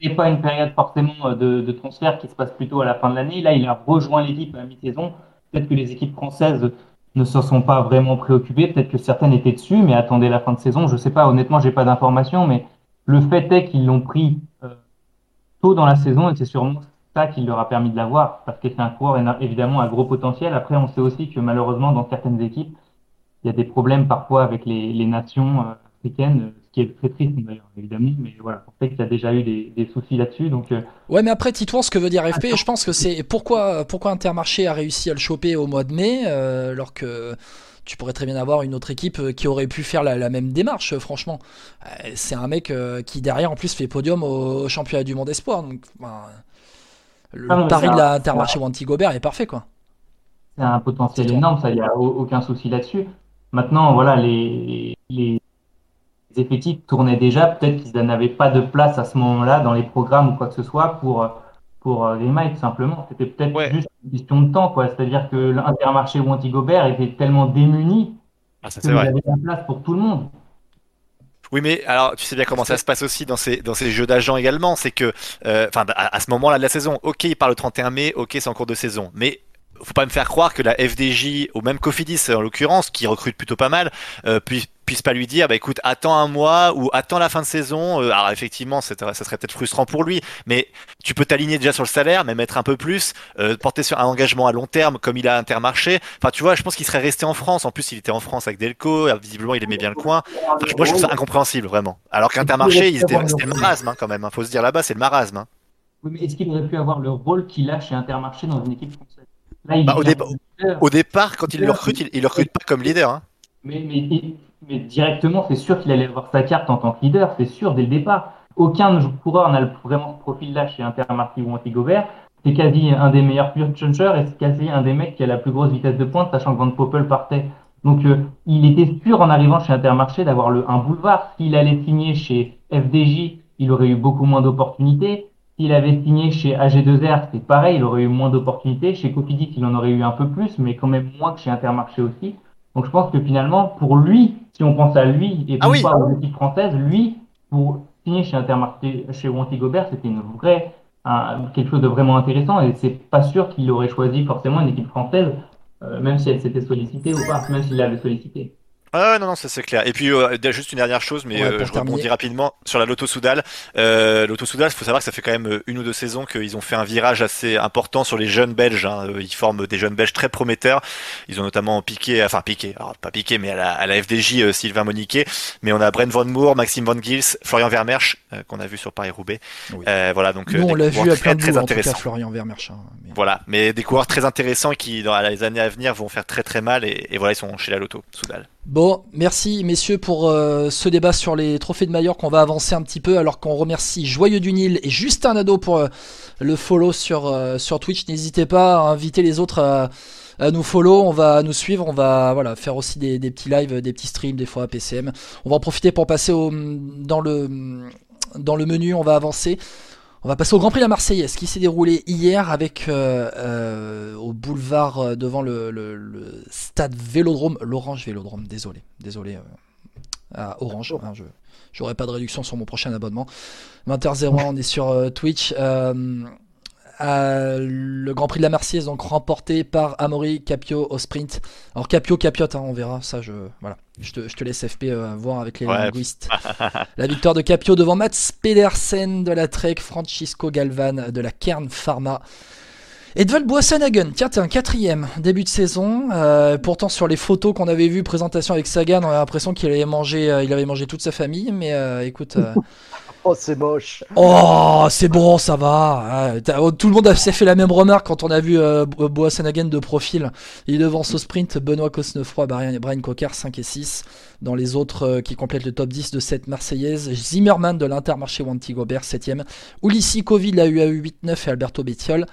c'est pas une période forcément de, de, transfert qui se passe plutôt à la fin de l'année. Là, il a rejoint l'équipe à mi-saison. Peut-être que les équipes françaises ne se sont pas vraiment préoccupées. Peut-être que certaines étaient dessus, mais attendaient la fin de saison. Je sais pas. Honnêtement, j'ai pas d'informations, mais le fait est qu'ils l'ont pris euh, tôt dans la saison et c'est sûrement ça qui leur a permis de l'avoir parce que c'est un coureur évidemment à gros potentiel. Après, on sait aussi que malheureusement, dans certaines équipes, il y a des problèmes parfois avec les, les nations euh, africaines, ce qui est très triste d'ailleurs, évidemment. Mais voilà, on sait qu'il y a déjà eu des, des soucis là-dessus. Donc, euh,
Ouais, mais après, Titouan, ce que veut dire FP, je pense que c'est pourquoi, pourquoi Intermarché a réussi à le choper au mois de mai, alors que tu pourrais très bien avoir une autre équipe euh, qui aurait pu faire la, même démarche, euh, franchement. Euh, c'est un mec qui, derrière, en plus, fait podium au, championnat du monde espoir. Donc, le ah pari de l'Intermarché ou Antigobert est parfait, quoi.
C'est un potentiel énorme, ça, il n'y a aucun souci là-dessus. Maintenant, voilà, les, les effectifs tournaient déjà. Peut-être qu'ils n'avaient pas de place à ce moment-là dans les programmes ou quoi que ce soit pour pour euh, les Mike simplement. C'était peut-être juste une question de temps, quoi. C'est-à-dire que l'Intermarché ou Antigobert était tellement démuni
ah, ça,
avait la place pour tout le monde.
Oui, mais alors tu sais bien comment ça se passe aussi dans ces dans ces jeux d'agents également, c'est que, euh, enfin, à, ce moment-là de la saison, ok, il parle le 31 mai, ok, c'est en cours de saison, mais faut pas me faire croire que la FDJ ou même Cofidis en l'occurrence qui recrute plutôt pas mal euh, puisses pas lui dire, bah écoute, attends un mois ou attends la fin de saison. Euh, alors effectivement, ça serait peut-être frustrant pour lui, mais tu peux t'aligner déjà sur le salaire, mais mettre un peu plus, euh, porter sur un engagement à long terme comme il a Intermarché. Enfin, tu vois, je pense qu'il serait resté en France. En plus, il était en France avec Delco, visiblement, il aimait bien le coin. moi, je trouve ça incompréhensible, vraiment. Alors qu'Intermarché, c'était le marasme hein, quand même. Il hein. faut se dire là-bas, c'est le marasme. Hein.
Oui, mais est-ce qu'il aurait pu avoir le rôle qu'il a chez Intermarché dans une équipe française?
Bah, au, départ, quand il le recrute, il, le recrute pas comme leader.
Mais, mais, directement, c'est sûr qu'il allait avoir sa carte en tant que leader, c'est sûr dès le départ. Aucun coureur n'a vraiment ce profil-là chez Intermarché ou Antigobert. C'est quasi un des meilleurs punchers et c'est quasi un des mecs qui a la plus grosse vitesse de pointe, sachant que Van Poppel partait. Donc euh, il était sûr en arrivant chez Intermarché d'avoir un boulevard. S'il allait signer chez FDJ, il aurait eu beaucoup moins d'opportunités. S'il avait signé chez AG2R, c'est pareil, il aurait eu moins d'opportunités. Chez Cofidis, il en aurait eu un peu plus, mais quand même moins que chez Intermarché aussi. Donc je pense que finalement, pour lui, si on pense à lui et ah pas aux équipes françaises, lui, pour signer chez Intermarché, chez Wanty Gobert, c'était une vraie, quelque chose de vraiment intéressant et c'est pas sûr qu'il aurait choisi forcément une équipe française, euh, même si elle s'était sollicitée ou pas, même s'il l'avait sollicité.
Ah non, non, ça c'est clair. Et puis euh, juste une dernière chose, mais euh, je rebondis rapidement sur la Lotto Soudal. Euh, Lotto Soudal, il faut savoir que ça fait quand même euh, une ou deux saisons qu'ils ont fait un virage assez important sur les jeunes Belges. Hein. Ils forment des jeunes Belges très prometteurs. Ils ont notamment piqué, enfin piqué, alors pas piqué, mais à la, à la FDJ Sylvain Moniquet. Mais on a Brent Von Moor, Maxime Van Gils, Florian Vermersch qu'on a vu sur Paris Roubaix. voilà donc
Nous, on l'a vu à plein de très. Florian Vermersch. Hein,
voilà, mais des coureurs très intéressants qui dans les années à venir vont faire très très mal et, et voilà ils sont chez la Lotto Soudal.
Bon, merci messieurs pour euh, ce débat sur les trophées de Majorque. qu'on va avancer un petit peu alors qu'on remercie Joyeux du Nil et Justin Nado pour euh, le follow sur, euh, sur Twitch. N'hésitez pas à inviter les autres à, nous follow, on va nous suivre, on va voilà faire aussi des, petits lives, des petits streams des fois à PCM. On va en profiter pour passer au, dans, le, dans le menu, on va avancer. On va passer au Grand Prix de la Marseillaise qui s'est déroulé hier avec euh, euh, au boulevard euh, devant le, stade Vélodrome, l'Orange Vélodrome, désolé, désolé à Orange. Hein, je j'aurai pas de réduction sur mon prochain abonnement. 20h01, on est sur Twitch le Grand Prix de la Marseillaise, donc remporté par Amaury Capio au sprint. Alors Capio, Capiote, hein, on verra. Ça, je voilà, je te, je te laisse FP euh, voir avec les linguistes. la victoire de Capio devant Mats Pedersen de la Trek, Francisco Galvan de la Kern Pharma. Edvald Boassenhagen, tiens, t'es un quatrième début de saison. Euh, pourtant, sur les photos qu'on avait vues, présentation avec Sagan, on a l'impression qu'il avait mangé, euh, il avait mangé toute sa famille. Mais écoute,
Oh, c'est moche.
Oh, c'est bon, ça va. Oh, tout le monde a fait la même remarque quand on a vu euh, de profil. Il devance au sprint Benoît Cosnefroy, Brian Cocker 5 et 6. Dans les autres euh, qui complètent le top 10 de cette Marseillaise, Zimmerman de l'Intermarché Wanty Gobert 7ème. Ulissi Covid, la UAU 8-9 et Alberto Bettiol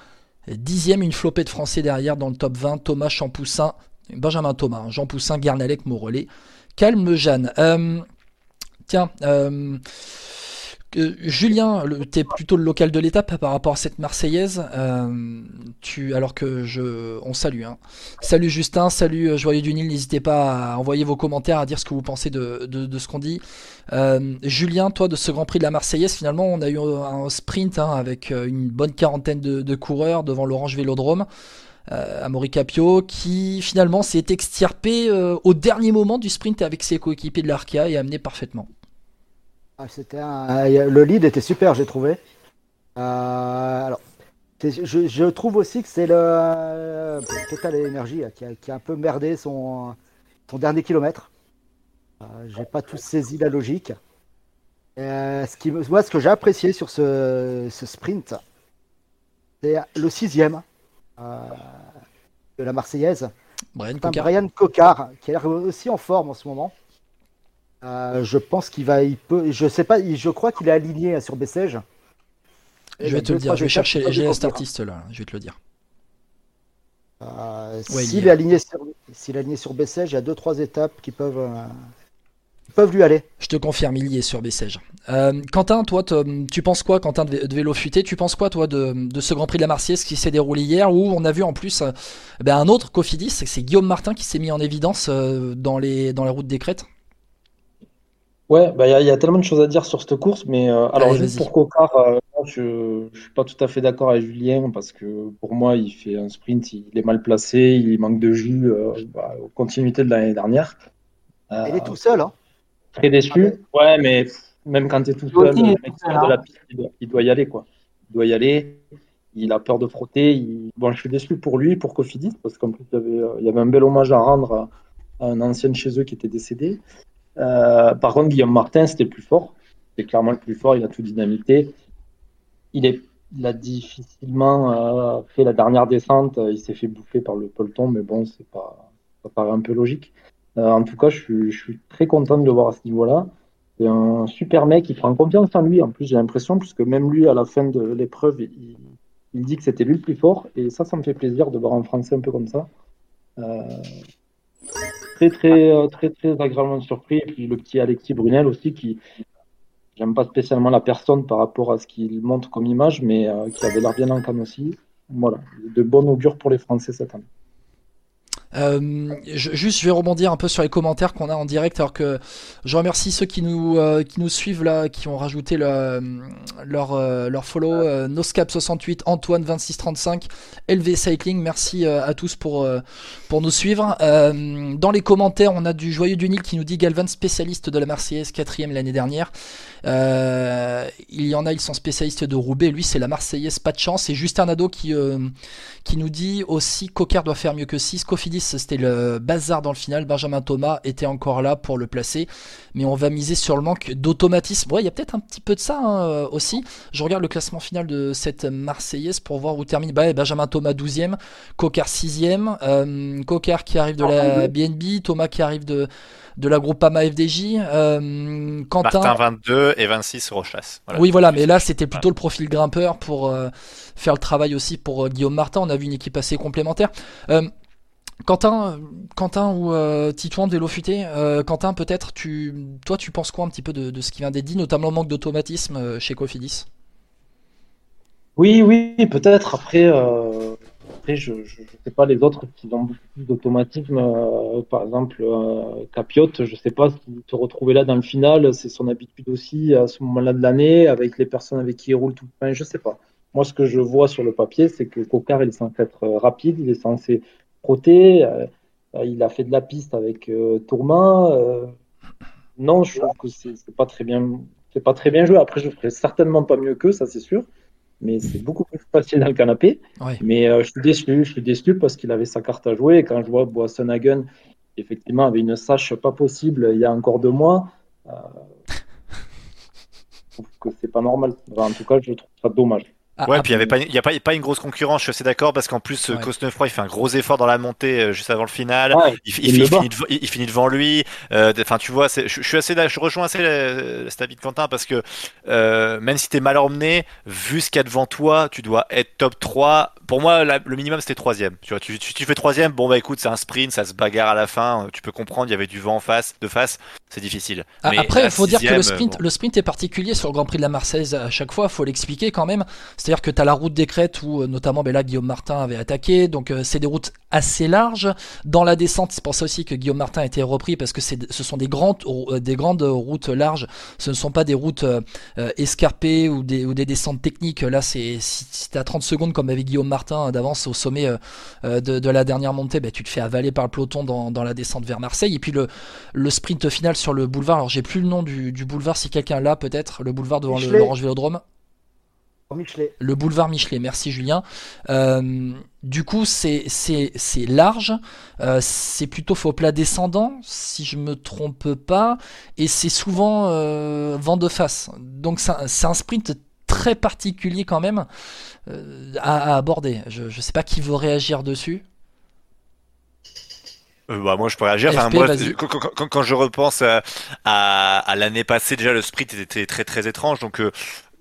10ème. Une flopée de Français derrière dans le top 20. Thomas Champoussin, Benjamin Thomas, Jean Poussin, Garnalec, Morellet, Calme Jeanne. Euh, tiens, euh, Julien, tu es plutôt le local de l'étape par rapport à cette Marseillaise. Euh, tu, alors que je, on salue. Hein. Salut Justin, salut euh, Joyeux du Nil. N'hésitez pas à envoyer vos commentaires, à dire ce que vous pensez de, ce qu'on dit. Julien, toi, de ce Grand Prix de la Marseillaise, finalement, on a eu un sprint hein, avec une bonne quarantaine de, coureurs devant l'Orange Vélodrome. Amaury Capio, qui finalement s'est extirpé au dernier moment du sprint avec ses coéquipiers de l'Arca et amené parfaitement.
Ah, c'était Le lead était super, j'ai trouvé. Euh, alors, je, trouve aussi que c'est le Total Energy qui a, qui a, un peu merdé son, son dernier kilomètre. Euh, j'ai pas tout saisi la logique. Euh, ce qui, moi, ce que j'ai apprécié sur ce, sprint, c'est le sixième de la Marseillaise.
Brian
Brian Cocard, qui a l'air aussi en forme en ce moment. Euh, je pense qu'il va, il peut, je sais pas, je crois qu'il est aligné sur Bessèges.
Je vais te le dire, je vais chercher les cet artiste là, je vais te le dire.
Euh, s'il est, aligné sur, s'il est aligné sur Bessèges, il y a deux trois étapes qui peuvent, euh, peuvent lui aller.
Je te confirme, il y est sur Bessèges. Quentin, toi, tu penses quoi, Quentin de, vélo futé? Tu penses quoi, toi, de, ce Grand Prix de la Marseillaise qui s'est déroulé hier, où on a vu en plus ben, un autre Cofidis, c'est Guillaume Martin qui s'est mis en évidence dans les dans les routes des crêtes?
Ouais, bah, il y, a tellement de choses à dire sur cette course, mais euh, alors juste pour Cocard, euh, je, ne suis pas tout à fait d'accord avec Julien parce que pour moi, il fait un sprint, il est mal placé, il manque de jus, euh, bah, continuité de l'année dernière.
il est tout seul, hein
Très déçu. Ouais, mais même quand tu es tout seul, le mec de la piste, il doit, y aller, quoi. Il doit y aller. Il a peur de frotter. Bon, je suis déçu pour lui, pour Cofidis, parce qu'en plus, il y, avait, il y, avait, un bel hommage à rendre à, un ancien chez eux qui était décédé. Euh, par contre, Guillaume Martin, c'était plus fort. C'était clairement le plus fort. Il a tout dynamité. Il, est, a difficilement euh, fait la dernière descente. Il s'est fait bouffer par le peloton, mais bon, c'est pas, ça paraît un peu logique. Euh, en tout cas, je suis, je suis, très content de le voir à ce niveau-là. C'est un super mec, il prend confiance en lui. En plus, j'ai l'impression, puisque même lui, à la fin de l'épreuve, il, il, dit que c'était lui le plus fort. Et ça, ça me fait plaisir de voir un Français un peu comme ça. Très, très, euh, très, très agréablement surpris. Et puis le petit Alexis Brunel aussi, qui, j'aime pas spécialement la personne par rapport à ce qu'il montre comme image, mais euh, qui avait l'air bien en aussi. Voilà, de bon augure pour les Français cette année.
Euh, je, juste, je vais rebondir un peu sur les commentaires qu'on a en direct, alors que je remercie ceux qui nous euh, qui nous suivent là, qui ont rajouté le, leur euh, leur follow. Euh, Noscap68, Antoine 2635, LV Cycling. Merci à tous pour pour nous suivre. dans les commentaires, on a du joyeux du Nil qui nous dit Galvan spécialiste de la Marseillaise, quatrième l'année dernière. Il y en a, ils sont spécialistes de Roubaix. Lui, c'est la Marseillaise, pas de chance. Et Justin Nadeau qui qui nous dit aussi Coquard doit faire mieux que 6. Cofidis, c'était le bazar dans le final. Benjamin Thomas était encore là pour le placer. Mais on va miser sur le manque d'automatisme. Ouais, il y a peut-être un petit peu de ça hein, euh, aussi. Je regarde le classement final de cette Marseillaise pour voir où termine. Bah, Benjamin Thomas 12e, Coquard 6e, euh, Coquard qui arrive de la BNB, Thomas qui arrive de de la Groupama FDJ. Euh, Quentin.
Martin 22 et 26 Rochas.
Oui, voilà, mais là c'était plutôt le profil grimpeur pour euh, faire le travail aussi pour euh, Guillaume Martin. On a vu une équipe assez complémentaire. Quentin, Quentin ou Titouan de Vélo Futé, Quentin peut-être, tu, toi tu penses quoi un petit peu de, de ce qui vient d'être dit, notamment le manque d'automatisme chez Cofidis?
Oui, oui, peut-être. Après, après, je ne sais pas les autres qui ont beaucoup plus d'automatisme. Euh, par exemple, euh, Capiot, je ne sais pas s'il se retrouvait là dans le final. C'est son habitude aussi à ce moment-là de l'année, avec les personnes avec qui il roule tout le temps. Je ne sais pas. Moi, ce que je vois sur le papier, c'est que Cocard, il est censé être rapide, il est censé frotter. Euh, il a fait de la piste avec Tourmain. non, je trouve que c'est pas pas très bien joué. Après, je ferai certainement pas mieux qu'eux, ça c'est sûr mais c'est beaucoup plus facile dans le canapé. Mais euh, je suis déçu, je suis déçu parce qu'il avait sa carte à jouer. Et quand je vois Boissonhagen, effectivement, avait une sache pas possible il y a encore deux mois, euh, je trouve que c'est pas normal. en tout cas, je trouve ça dommage.
Ah, ouais, puis il n'y pas, y a pas, pas une grosse concurrence, je suis assez d'accord, parce qu'en plus, ouais. Cosnefroy, il fait un gros effort dans la montée euh, juste avant le final. il, finit il, finit devant lui. Euh, enfin, tu vois, je, suis assez, je rejoins assez cet avis de Quentin, parce que euh, même si tu es mal emmené, vu ce qu'il y a devant toi, tu dois être top 3. Pour moi, le minimum, c'était troisième. Tu vois, tu, tu, fais troisième, bon, bah écoute, c'est un sprint, ça se bagarre à la fin. Tu peux comprendre, il y avait du vent en face, de face, c'est difficile.
Ah, après, il faut dire que le sprint, le sprint est particulier sur le Grand Prix de la Marseillaise à chaque fois, il faut l'expliquer quand même. C'est-à-dire que tu as la route des crêtes où euh, notamment ben là, Guillaume Martin avait attaqué, donc euh, c'est des routes assez larges. Dans la descente, c'est pour ça aussi que Guillaume Martin a été repris parce que ce sont des grandes, euh, des grandes routes larges, ce ne sont pas des routes escarpées ou des, ou des descentes techniques. Là, c'est si, tu as 30 secondes comme avec Guillaume Martin d'avance au sommet de, la dernière montée, ben, tu te fais avaler par le peloton dans, la descente vers Marseille. Et puis le, le sprint final sur le boulevard, alors j'ai plus le nom du, boulevard si quelqu'un l'a peut-être, le boulevard devant l'Orange Vélodrome. Le boulevard Michelet, merci Julien. Euh, du coup, c'est large, euh, c'est plutôt faux plat descendant, si je me trompe pas, et c'est souvent euh, vent de face. Donc c'est un, sprint très particulier quand même à, aborder. Je ne sais pas qui veut réagir dessus.
bah moi je peux réagir. quand, je repense à, à l'année passée, déjà le sprint était très très étrange. Donc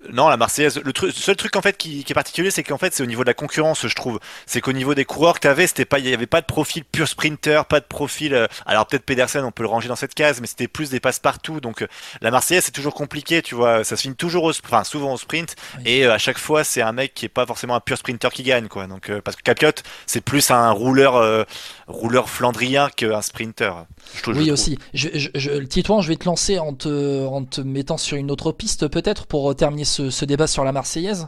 non, la Marseillaise. Le, truc, seul truc en fait qui, est particulier, c'est qu'en fait c'est au niveau de la concurrence, je trouve. C'est qu'au niveau des coureurs que t'avais, c'était pas, il y avait pas de profil pur sprinter, pas de profil. Euh, alors peut-être Pedersen, on peut le ranger dans cette case, mais c'était plus des passe-partout. Donc euh, la Marseillaise, c'est toujours compliqué, tu vois. Ça se finit toujours, au, enfin souvent au sprint, et euh, à chaque fois c'est un mec qui est pas forcément un pur sprinter qui gagne, quoi. Donc parce que Capiot, c'est plus un rouleur, rouleur flandrien qu'un sprinter.
oui aussi. Je, je, Titouan, je vais te lancer en te, en te mettant sur une autre piste peut-être pour terminer ce, débat sur la Marseillaise.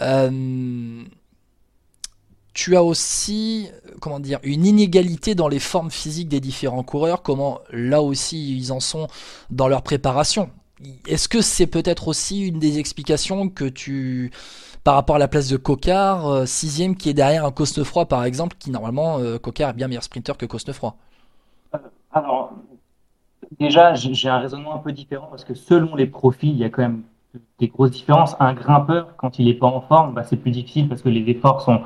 Euh, tu as aussi, comment dire, une inégalité dans les formes physiques des différents coureurs, comment là aussi ils en sont dans leur préparation. Est-ce que c'est peut-être aussi une des explications que tu, par rapport à la place de Cocard, euh, sixième qui est derrière un Cosnefroy par exemple, qui normalement, euh, Cocard est bien meilleur sprinter que Cosnefroy?
Alors, déjà, j'ai un raisonnement un peu différent parce que selon les profils, il y a quand même des grosses différences. Un grimpeur, quand il n'est pas en forme, bah, c'est plus difficile parce que les efforts sont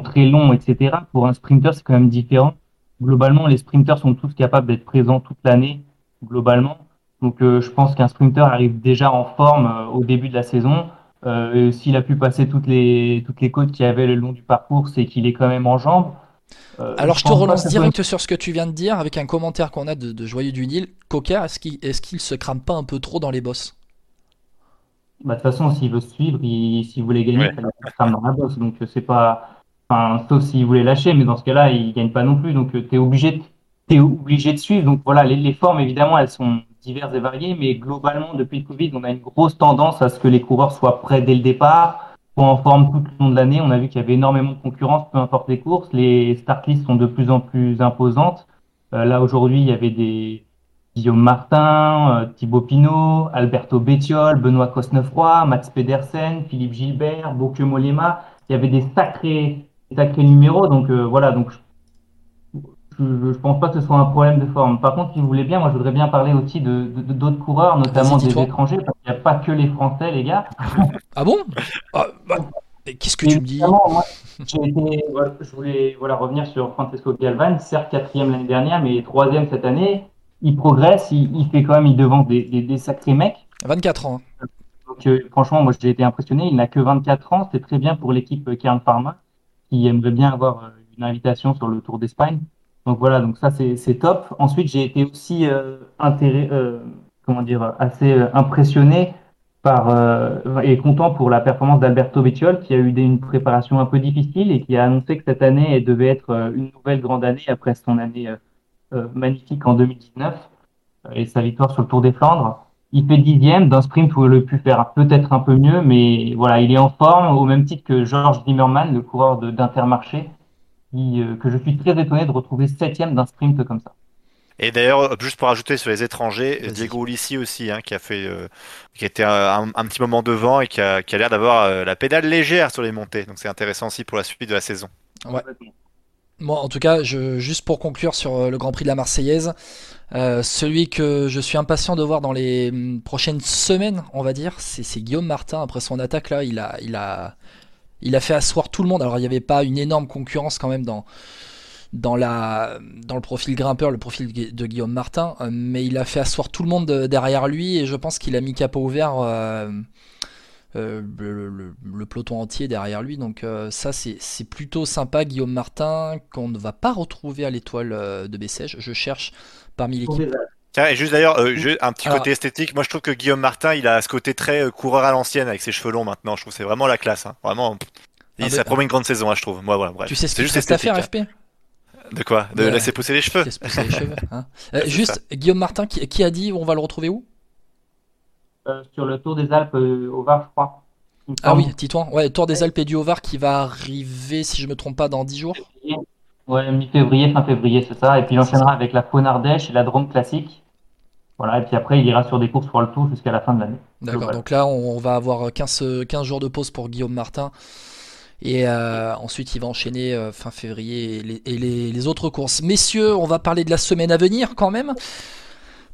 très longs, etc. Pour un sprinter, c'est quand même différent. Globalement, les sprinters sont tous capables d'être présents toute l'année, globalement. Donc, euh, je pense qu'un sprinter arrive déjà en forme euh, au début de la saison. Euh, S'il a pu passer toutes les, toutes les côtes qu'il y avait le long du parcours, c'est qu'il est quand même en jambes.
Alors, je, te relance direct sur ce que tu viens de dire avec un commentaire qu'on a de, de, Joyeux du Nil. Coca, est-ce qu'il est se crame pas un peu trop dans les bosses?
Bah, De toute façon, s'il veut suivre, s'il voulait gagner, il se crame dans la bosse. Donc, c'est pas Enfin, sauf s'il voulait lâcher, mais dans ce cas-là, il gagne pas non plus. Donc, euh, tu es obligé, es obligé de suivre. Donc, voilà, les, formes, évidemment, elles sont diverses et variées, mais globalement, depuis le Covid, on a une grosse tendance à ce que les coureurs soient prêts dès le départ, soient en forme tout le long de l'année. On a vu qu'il y avait énormément de concurrence, peu importe les courses. Les start lists sont de plus en plus imposantes. Euh, là, aujourd'hui, il y avait des Guillaume Martin, euh, Thibaut Pinot, Alberto Bettiol, Benoît Cosnefroy, Max Pedersen, Philippe Gilbert, Bocque Molema. Il y avait des sacrés sacré numéro. Donc euh, voilà, donc je, je, pense pas que ce soit un problème de forme. Par contre, si vous voulez bien, moi je voudrais bien parler aussi de d'autres coureurs, notamment des étrangers, parce qu'il n'y a pas que les Français, les gars.
ah bon? Ah, bah, Qu'est-ce que tu me dis?
Je voulais voilà, revenir sur Francesco Galvan, certes quatrième l'année dernière, mais troisième cette année. Il progresse, il, fait quand même, il devance des, des, sacrés mecs.
24 ans.
Donc, euh, franchement, moi j'ai été impressionné. Il n'a que 24 ans, c'est très bien pour l'équipe Kern Pharma qui aimerait bien avoir euh, une invitation sur le Tour d'Espagne. Donc voilà, donc ça c'est top. Ensuite, j'ai été aussi euh, euh, comment dire, assez euh, impressionné par euh, et content pour la performance d'Alberto Bettiol, qui a eu une préparation un peu difficile et qui a annoncé que cette année elle devait être une nouvelle grande année après son année magnifique en 2019 et sa victoire sur le Tour des Flandres. Il fait dixième d'un sprint où il aurait pu faire peut-être un peu mieux, mais voilà, il est en forme au même titre que Georges Zimmermann, le coureur d'Intermarché, euh, que je suis très étonné de retrouver septième d'un sprint comme ça.
Et d'ailleurs, juste pour ajouter sur les étrangers, Diego Ulissi aussi, hein, qui a fait, euh, qui était un, un, petit moment devant et qui a, qui a l'air d'avoir euh, la pédale légère sur les montées. Donc c'est intéressant aussi pour la suite de la saison.
Ouais. Moi, en tout cas, je, juste pour conclure sur le Grand Prix de la Marseillaise, euh, celui que je suis impatient de voir dans les hum, prochaines semaines, on va dire, c'est Guillaume Martin. Après son attaque là, il a, il a, il a fait asseoir tout le monde. Alors il n'y avait pas une énorme concurrence quand même dans, dans, la, dans le profil grimpeur, le profil de Guillaume Martin, euh, mais il a fait asseoir tout le monde derrière lui et je pense qu'il a mis capot ouvert. Euh, le, peloton entier derrière lui. Donc ça, c'est plutôt sympa. Guillaume Martin, qu'on ne va pas retrouver à l'étoile de Bessèges. Je cherche parmi l'équipe.
Tiens, et juste d'ailleurs, euh, un petit côté esthétique, moi je trouve que Guillaume Martin, il a ce côté très euh, coureur à l'ancienne avec ses cheveux longs maintenant. Je trouve que c'est vraiment la classe. Hein. Vraiment, ah, ça promet une grande saison, hein, je trouve. Moi, voilà, bref.
Tu sais ce que juste à faire, FP
De quoi? De laisser pousser les cheveux.
Pousser les cheveux hein. euh, juste, Guillaume Martin, qui, a dit on va le retrouver où?
Sur le Tour des Alpes au Var, je crois.
Ah oui, Titouan. Ouais, Tour des Alpes et du Haut-Var qui va arriver, si je me trompe pas, dans 10 jours.
Ouais, mi-février, fin février, c'est ça. Et puis il enchaînera avec la Faune Ardèche et la Drôme classique. Voilà, et puis après, il ira sur des courses pour le tour jusqu'à la fin de l'année.
D'accord, donc là, on va avoir 15, 15 jours de pause pour Guillaume Martin. Et euh, ensuite, il va enchaîner euh, fin février et, les, les, autres courses. Messieurs, on va parler de la semaine à venir quand même.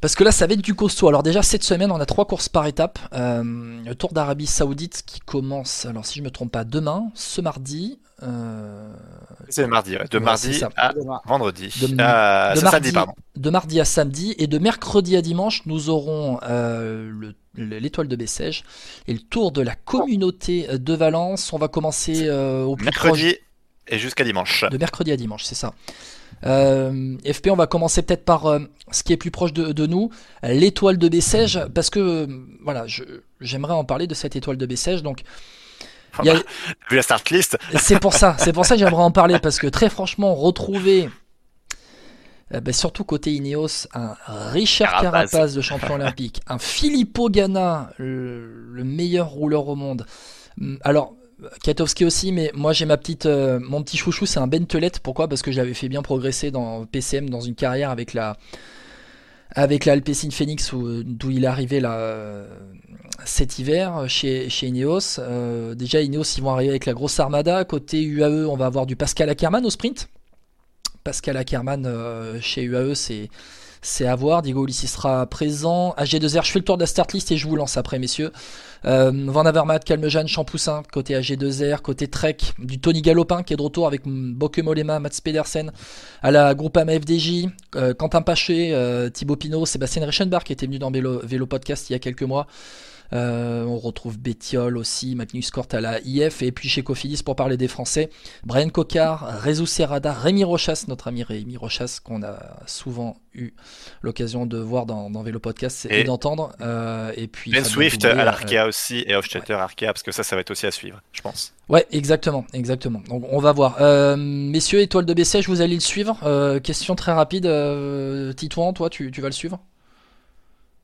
Parce que là, ça va être du costaud. Alors déjà, cette semaine, on a trois courses par étape. Euh, le Tour d'Arabie Saoudite qui commence, alors si je me trompe pas, demain, ce mardi.
Euh... C'est mardi, ouais. de mardi à vendredi.
De, euh, de, mardi, pardon. de mardi à samedi et de mercredi à dimanche, nous aurons euh, l'étoile de Bessèges et le tour de la communauté de Valence. On va commencer euh, au plus
mercredi et jusqu'à dimanche.
De mercredi à dimanche, c'est ça. Euh, FP, on va commencer peut-être par euh, ce qui est plus proche de, nous, l'étoile de Bessèges, parce que euh, voilà, j'aimerais en parler de cette étoile de Bessèges. Donc,
a... vu la start list.
c'est pour ça, c'est pour ça que j'aimerais en parler parce que très franchement, retrouver, ben, surtout côté Ineos, un Richard Carapaz, de champion olympique, un Filippo Ganna, le, le, meilleur rouleur au monde. Alors Katowski aussi, mais moi j'ai ma petite, mon petit chouchou, c'est un Bentelet. Pourquoi? Parce que j'avais fait bien progresser dans PCM dans une carrière avec la avec la Alpecin Phoenix d'où il est arrivé là, cet hiver chez, chez Ineos. Euh, déjà, Ineos, ils vont arriver avec la grosse armada. Côté UAE, on va avoir du Pascal Ackermann au sprint. Pascal Ackermann euh, chez UAE, c'est. C'est à voir, Diego Ulissi sera présent. AG2R, je fais le tour de la start list et je vous lance après, messieurs. Euh, Van Avermaet, Calmejane, Champoussin, côté AG2R, côté Trek, du Tony Galopin qui est de retour avec Bokemolema, Mats Pedersen, à la Groupama FDJ, euh, Quentin Paché, euh, Thibaut Pinot, Sébastien Reichenbach qui était venu dans Vélo Podcast il y a quelques mois. Euh, on retrouve Bettiol aussi, Magnus Cort à la IF. Et puis chez Cofidis, pour parler des Français, Brian Cocard, Rezu Serrada, Rémi Rochas, notre ami Rémi Rochas, qu'on a souvent eu l'occasion de voir dans, Vélo Podcast et, d'entendre. Euh, et puis
Ben Swift à l'Arkea aussi et Hofstetter ouais. Arkea, parce que ça, ça va être aussi à suivre, je pense.
Ouais, exactement, exactement. Donc on va voir. Euh, messieurs, étoile de BCH, vous allez le suivre. question très rapide. Titouan, toi, tu, tu vas le suivre?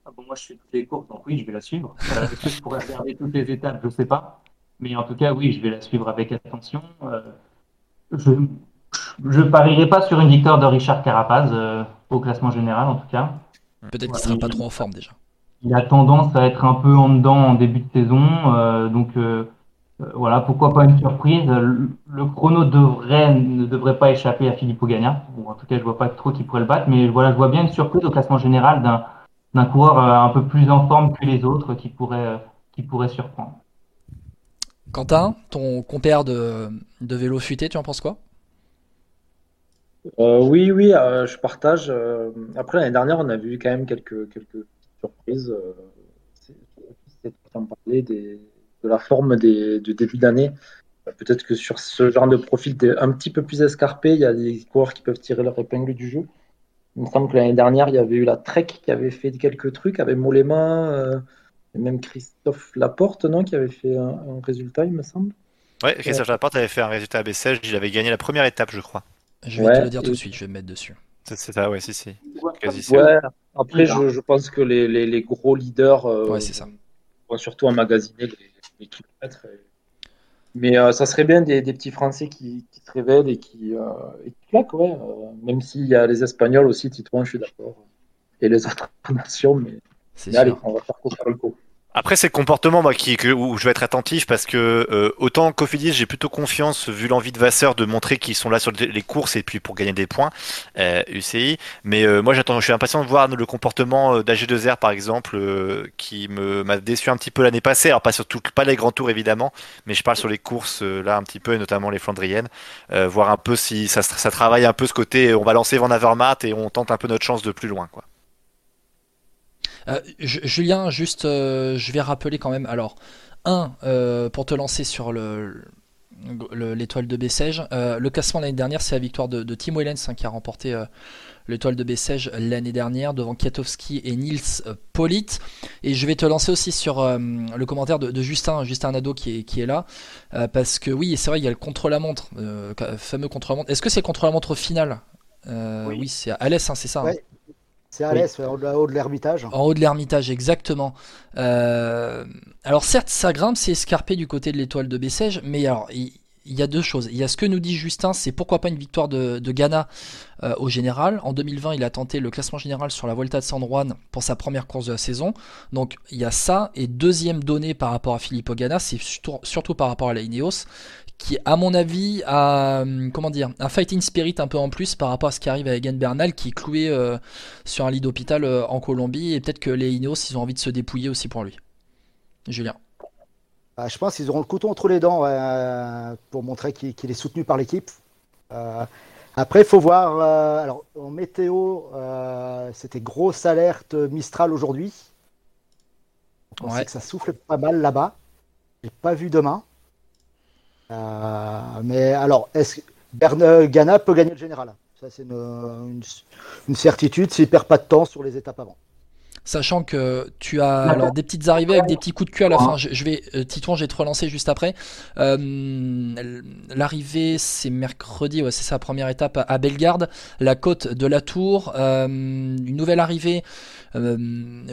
Ah bon, moi, je suis toutes les courses, donc oui, je vais la suivre. Euh, est-ce que je pourrais regarder toutes les étapes? Je ne sais pas. Mais en tout cas, oui, je vais la suivre avec attention. Euh, je ne parierai pas sur une victoire de Richard Carapaz euh, au classement général, en tout cas.
Peut-être qu'il ne sera pas trop en forme déjà.
Il a tendance à être un peu en dedans en début de saison. donc voilà, pourquoi pas une surprise. Le, chrono devrait, ne devrait pas échapper à Philippe Gagna. Bon, en tout cas, je ne vois pas trop qui pourrait le battre. Mais voilà, je vois bien une surprise au classement général d'un d'un coureur euh, un peu plus en forme que les autres qui pourrait, euh, qui pourrait surprendre.
Quentin, ton compère de, de vélo futé, tu en penses quoi?
Euh, Oui, oui, je partage. après, l'année dernière, on a vu quand même quelques, quelques surprises. C'est en parler des, de la forme des, du début d'année. Peut-être que sur ce genre de profil un petit peu plus escarpé, il y a des coureurs qui peuvent tirer leur épingle du jeu. Il me semble que l'année dernière, il y avait eu la Trek qui avait fait quelques trucs, avec Mollema, euh, et même Christophe Laporte, non, qui avait fait un, résultat, il me semble.
Ouais, Christophe Laporte avait fait un résultat à Bessèges, il avait gagné la première étape, je crois.
Je vais te le dire tout de suite, je vais me mettre dessus.
C'est ça, ouais, si, si.
ouais, après, je, je, pense que les, les, les gros leaders euh,
ouais, ça.
vont surtout emmagasiner les, les kilomètres. Et mais euh, ça serait bien des, petits Français qui, se révèlent et qui, euh, claquent, ouais. Euh, même s'il y a les Espagnols aussi, Titouan, je suis d'accord. Et les autres nations, mais, mais allez, on va faire le coup.
Après, c'est le comportement moi, qui, où je vais être attentif parce que euh, autant Cofidis, j'ai plutôt confiance vu l'envie de Vasseur de montrer qu'ils sont là sur les courses et puis pour gagner des points, euh, UCI. Mais euh, moi, j'attends, je suis impatient de voir le comportement d'AG2R par exemple, qui me m'a déçu un petit peu l'année passée. Alors pas surtout pas les grands tours évidemment, mais je parle sur les courses là un petit peu et notamment les Flandriennes, voir un peu si ça, ça travaille un peu ce côté. On va lancer Van Avermaet et on tente un peu notre chance de plus loin quoi.
Euh, Julien, juste, euh, je vais rappeler quand même. Alors, un, euh, pour te lancer sur le, l'étoile de Bessèges. le classement l'année dernière, c'est la victoire de, Tim Wellens hein, qui a remporté l'étoile de Bessèges l'année dernière devant Kiatowski et Nils Polit. Et je vais te lancer aussi sur le commentaire de, Justin, Justin Nado qui est, qui est là. parce que oui, c'est vrai, il y a le contre-la-montre, fameux contre-la-montre. Est-ce que c'est le contre-la-montre final? Oui. c'est à Alès, hein, c'est ça hein?
C'est à l'est, en haut de l'Ermitage.
En haut de l'Ermitage, exactement. Euh, alors certes, ça grimpe, c'est escarpé du côté de l'étoile de Bessèges, mais alors il, y a deux choses. Il y a ce que nous dit Justin, c'est pourquoi pas une victoire de, Ghana euh, au général. En 2020, il a tenté le classement général sur la Volta de San Juan pour sa première course de la saison. Donc il y a ça. Et deuxième donnée par rapport à Filippo Ghana, c'est surtout, surtout, par rapport à la Ineos, qui, à mon avis, a hum, comment dire, un fighting spirit un peu en plus par rapport à ce qui arrive à Egan Bernal, qui est cloué euh, sur un lit d'hôpital euh, en Colombie, et peut-être que les Ineos, ils ont envie de se dépouiller aussi pour lui. Julien.
Bah, je pense qu'ils auront le couteau entre les dents pour montrer qu'il est soutenu par l'équipe. Euh, après, il faut voir. alors, en météo, c'était grosse alerte Mistral aujourd'hui. On sait que ça souffle pas mal là-bas. J'ai pas vu demain. Euh, mais alors, est-ce que Ghana peut gagner le général? Ça, c'est une, certitude s'il perd pas de temps sur les étapes avant.
Sachant que tu as alors, des petites arrivées avec des petits coups de cul à la fin. Je, vais, euh, Titouan, je vais te relancer juste après. Euh, l'arrivée, c'est mercredi, ouais, c'est sa première étape à Bellegarde, la côte de la Tour. Euh, une nouvelle arrivée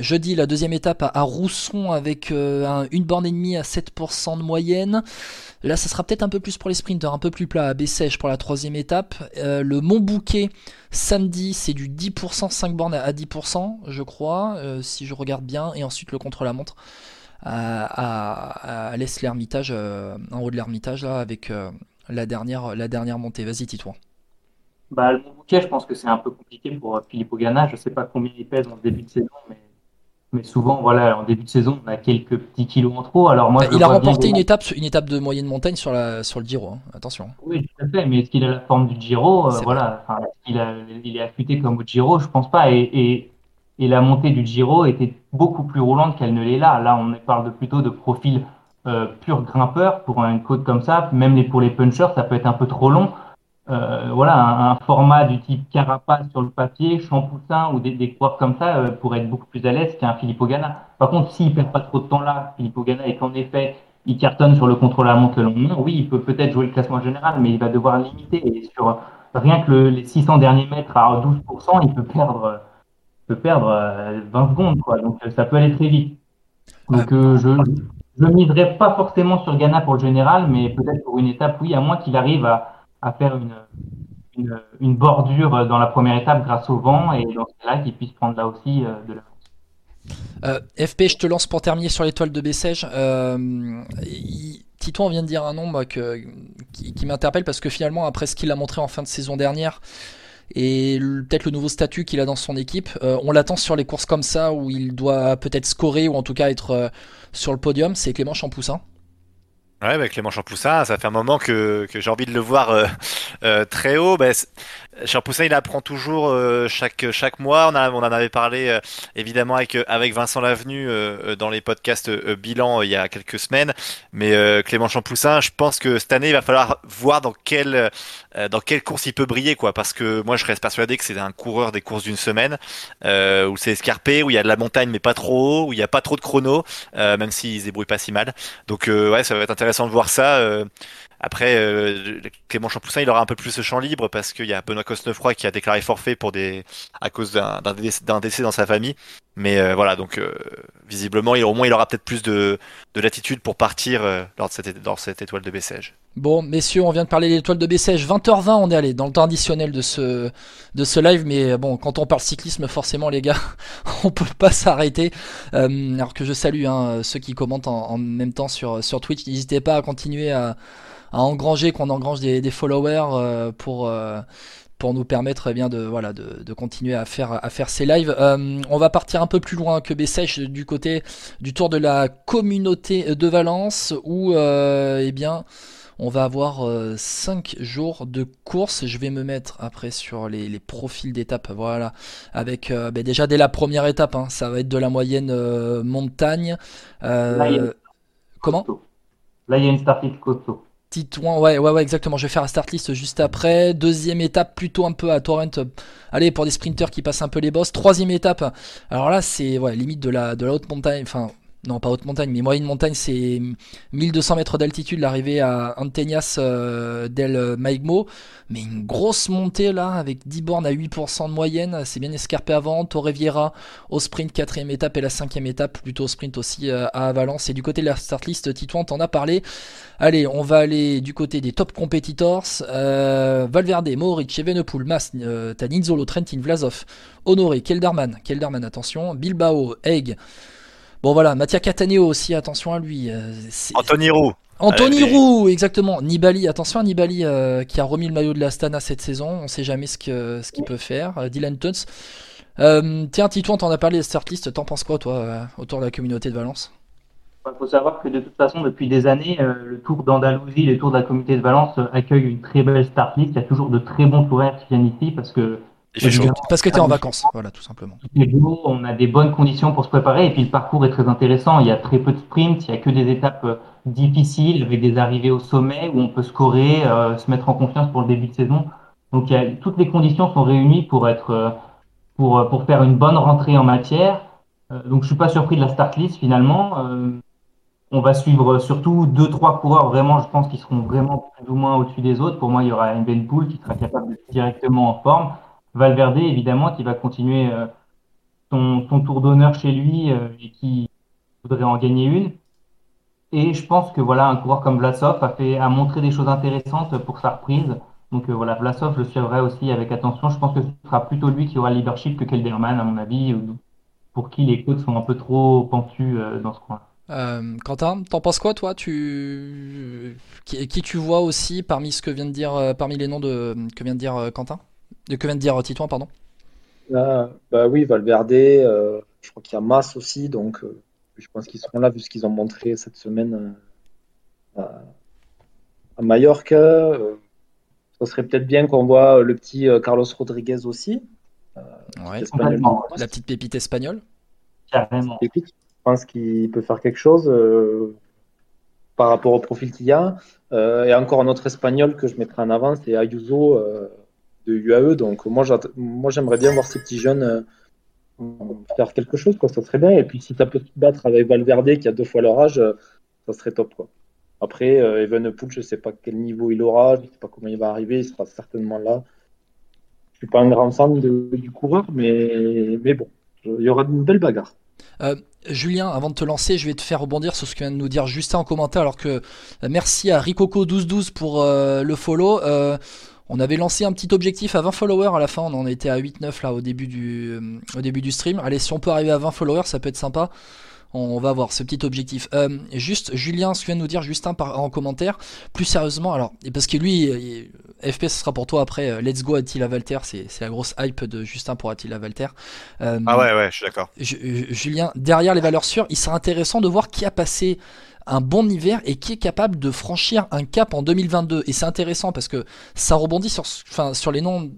jeudi, la deuxième étape à, Rousson avec une borne et demie à 7% de moyenne. Là, ça sera peut-être un peu plus pour les sprinters, un peu plus plat à Bessèges pour la troisième étape. le Mont Bouquet Samedi, c'est du 10%, 5 bornes à 10%, je crois, euh, si je regarde bien. Et ensuite, le contre-la-montre à, à, l'Est l'Ermitage, euh, en haut de l'Ermitage, là, avec euh, la, dernière, la dernière montée. Vas-y, Titouan.
Bah, le bouquet, je pense que c'est un peu compliqué pour Philippe Ogana. Je ne sais pas combien il pèse en début de saison, mais mais souvent, voilà, en début de saison, on a quelques petits kilos en trop. Alors moi,
il a remporté une étape, une étape de moyenne montagne sur la sur le Giro. Hein. Attention.
Oui, tout à fait. Mais est-ce qu'il a la forme du Giro euh, Voilà, il, a, il est affûté comme au Giro, je pense pas. Et, et, et, la montée du Giro était beaucoup plus roulante qu'elle ne l'est là. Là, on parle de, plutôt de profil euh, pur grimpeur pour une côte comme ça. Même les, pour les punchers, ça peut être un peu trop long. Euh, voilà, un, format du type carapace sur le papier, champoussin ou des, des comme ça euh, pourrait être beaucoup plus à l'aise qu'un Filippo Ganna. Par contre, s'il perd pas trop de temps là, Filippo Ganna, et qu'en effet, il cartonne sur le contrôle à la montre le oui, il peut peut-être jouer le classement général, mais il va devoir limiter. Et sur rien que les 600 derniers mètres à 12%, il peut perdre, peut perdre 20 euh, secondes, quoi. Donc ça peut aller très vite. Donc je je miserai pas forcément sur Ghana pour le général, mais peut-être pour une étape, oui, à moins qu'il arrive à à faire une, une, bordure dans la première étape grâce au vent et dans ce cas-là qu'il puisse prendre là aussi euh, de la
euh, FP, je te lance pour terminer sur l'étoile de Bessèges. Euh, Tito, on vient de dire un nom qui, m'interpelle parce que finalement, après ce qu'il a montré en fin de saison dernière et peut-être le nouveau statut qu'il a dans son équipe, euh, on l'attend sur les courses comme ça où il doit peut-être scorer ou en tout cas être sur le podium. C'est Clément Champoussin.
Ouais, bah Clément Champoussin, ça fait un moment que, j'ai envie de le voir euh, euh, très haut. Bah, Champoussin, il apprend toujours euh, chaque chaque mois. On, a, on en avait parlé euh, évidemment avec avec Vincent Lavenu dans les podcasts bilan il y a quelques semaines. Mais Clément Champoussin, je pense que cette année, il va falloir voir dans quelle dans quelle course il peut briller, quoi. Parce que moi, je reste persuadé que c'est un coureur des courses d'une semaine où c'est escarpé, où il y a de la montagne mais pas trop haut, où il n'y a pas trop de chrono, même s'il se débrouille pas si mal. Donc ouais, ça va être intéressant de voir ça. Après, euh, Clément Champoussin, il aura un peu plus de champ libre parce qu'il y a Benoît Cosnefroy qui a déclaré forfait pour des à cause d'un décès, dans sa famille. Mais euh, voilà, donc euh, visiblement, au moins, il aura peut-être plus de, de latitude pour partir lors, de cette, dans cette étoile de Bessèges.
Bon, messieurs, on vient de parler de l'étoile de Bessèges. 20h20, on est allé dans le temps additionnel de ce, de ce live. Mais bon, quand on parle cyclisme, forcément, les gars, on peut pas s'arrêter. alors que je salue hein, ceux qui commentent en, en, même temps sur, sur Twitch. N'hésitez pas à continuer à à engranger, qu'on engrange des, followers euh, pour euh, pour nous permettre eh bien de voilà de, de, continuer à faire à faire ces lives. Euh, on va partir un peu plus loin que Bessèche du côté du tour de la communauté de Valence où eh bien on va avoir 5 jours de course. Je vais me mettre après sur les, les profils d'étape. Voilà. Avec ben déjà dès la première étape, hein, ça va être de la moyenne montagne. comment?
Là, il y a une start costaud.
Ouais, ouais, ouais, exactement. Je vais faire la start list juste après. Deuxième étape, plutôt un peu à Torrent. Allez, pour des sprinters qui passent un peu les bosses. Troisième étape. Alors là, c'est ouais, limite de la, de la haute montagne. Enfin, non pas haute montagne, mais moyenne montagne, c'est 1200 mètres d'altitude, l'arrivée à Antenias euh, del Maigmo, mais une grosse montée là, avec 10 bornes à 8% de moyenne, c'est bien escarpé avant, Torreviera au sprint, quatrième étape et la cinquième étape, plutôt au sprint aussi euh, à Valence, et du côté de la start list, Titouan t'en a parlé, allez, on va aller du côté des top competitors, euh, Valverde, Mohoric, Evenepoel, Mas, euh, Taninzolo, Trentin, Vlasov, Honoré, Kelderman, Kelderman attention, Bilbao, Egg, Bon voilà, Mattia Cataneo aussi, attention à lui. Euh,
Anthony Roux.
Anthony Roux, exactement. Nibali, attention à Nibali euh, qui a remis le maillot de l'Astana cette saison. On sait jamais ce qu'il ce peut faire. Euh, Dylan Tuns. tiens, Titouan, t'en as parlé de start list. T'en penses quoi, toi, autour de la communauté de Valence?
Il faut savoir que de toute façon, depuis des années, le Tour d'Andalousie, les Tours de la communauté de Valence accueillent une très belle start list. Il y a toujours de très bons coureurs qui viennent ici parce que
parce que tu es en vacances, voilà, tout simplement.
On a des bonnes conditions pour se préparer et puis le parcours est très intéressant. Il y a très peu de sprints, il n'y a que des étapes euh, difficiles avec des arrivées au sommet où on peut scorer, euh, se mettre en confiance pour le début de saison. Donc toutes les conditions sont réunies pour être euh, pour, pour faire une bonne rentrée en matière. donc je suis pas surpris de la start list finalement. on va suivre surtout deux trois coureurs vraiment, je pense, qui seront vraiment plus ou moins au-dessus des autres. Pour moi, il y aura Pool qui sera capable d'être directement en forme. Valverde, évidemment, qui va continuer son, son, tour d'honneur chez lui et qui voudrait en gagner une. Et je pense que voilà, un coureur comme Vlasov a, fait, a montré des choses intéressantes pour sa reprise. Donc euh, voilà, Vlasov, je le suivrai aussi avec attention. Je pense que ce sera plutôt lui qui aura le leadership que Kelderman, à mon avis, pour qui les côtes sont un peu trop pentues euh, dans ce coin.
Euh, Quentin, t'en penses quoi toi? Tu... Qui, tu vois aussi parmi ce que vient de dire, euh, parmi les noms de que vient de dire Quentin, de que vient de dire Titouan, pardon?
bah oui, Valverde. je crois qu'il y a Mass aussi, donc je pense qu'ils seront là vu ce qu'ils ont montré cette semaine à, à Mallorca. Euh, ça serait peut-être bien qu'on voit le petit euh, Carlos Rodriguez aussi.
Euh, la petite pépite espagnole?
Carrément.
Je pense qu'il peut faire quelque chose par rapport au profil qu'il y a. et encore un autre espagnol que je mettrai en avant, c'est Ayuso de UAE. Donc moi, j'aimerais bien voir ces petits jeunes faire quelque chose, quoi, ça serait bien. Et puis si ça peut se battre avec Valverde qui a deux fois leur âge, euh, ça serait top. Quoi. Après, euh, Evenepoel, je ne sais pas quel niveau il aura, je ne sais pas comment il va arriver, il sera certainement là. Je suis pas un grand fan du coureur, mais, mais bon, il y aura une belle bagarre.
Euh, Julien, avant de te lancer, je vais te faire rebondir sur ce que vient de nous dire Justin en commentaire. Alors que merci à Ricoco1212 pour le follow. On avait lancé un petit objectif à 20 followers à la fin, on en était à 8-9 là au début, du, euh, au début du stream. Allez, si on peut arriver à 20 followers, ça peut être sympa. On va voir ce petit objectif. Euh, juste, Julien, ce que vient de nous dire Justin par, en commentaire, plus sérieusement, alors, parce que lui, FP, ce sera pour toi après, euh, Let's Go Attila Valter, c'est la grosse hype de Justin pour Attila Valter.
ah ouais, ouais, je suis d'accord.
Julien, derrière les valeurs sûres, il sera intéressant de voir qui a passé un bon hiver et qui est capable de franchir un cap en 2022. Et c'est intéressant parce que ça rebondit sur, les noms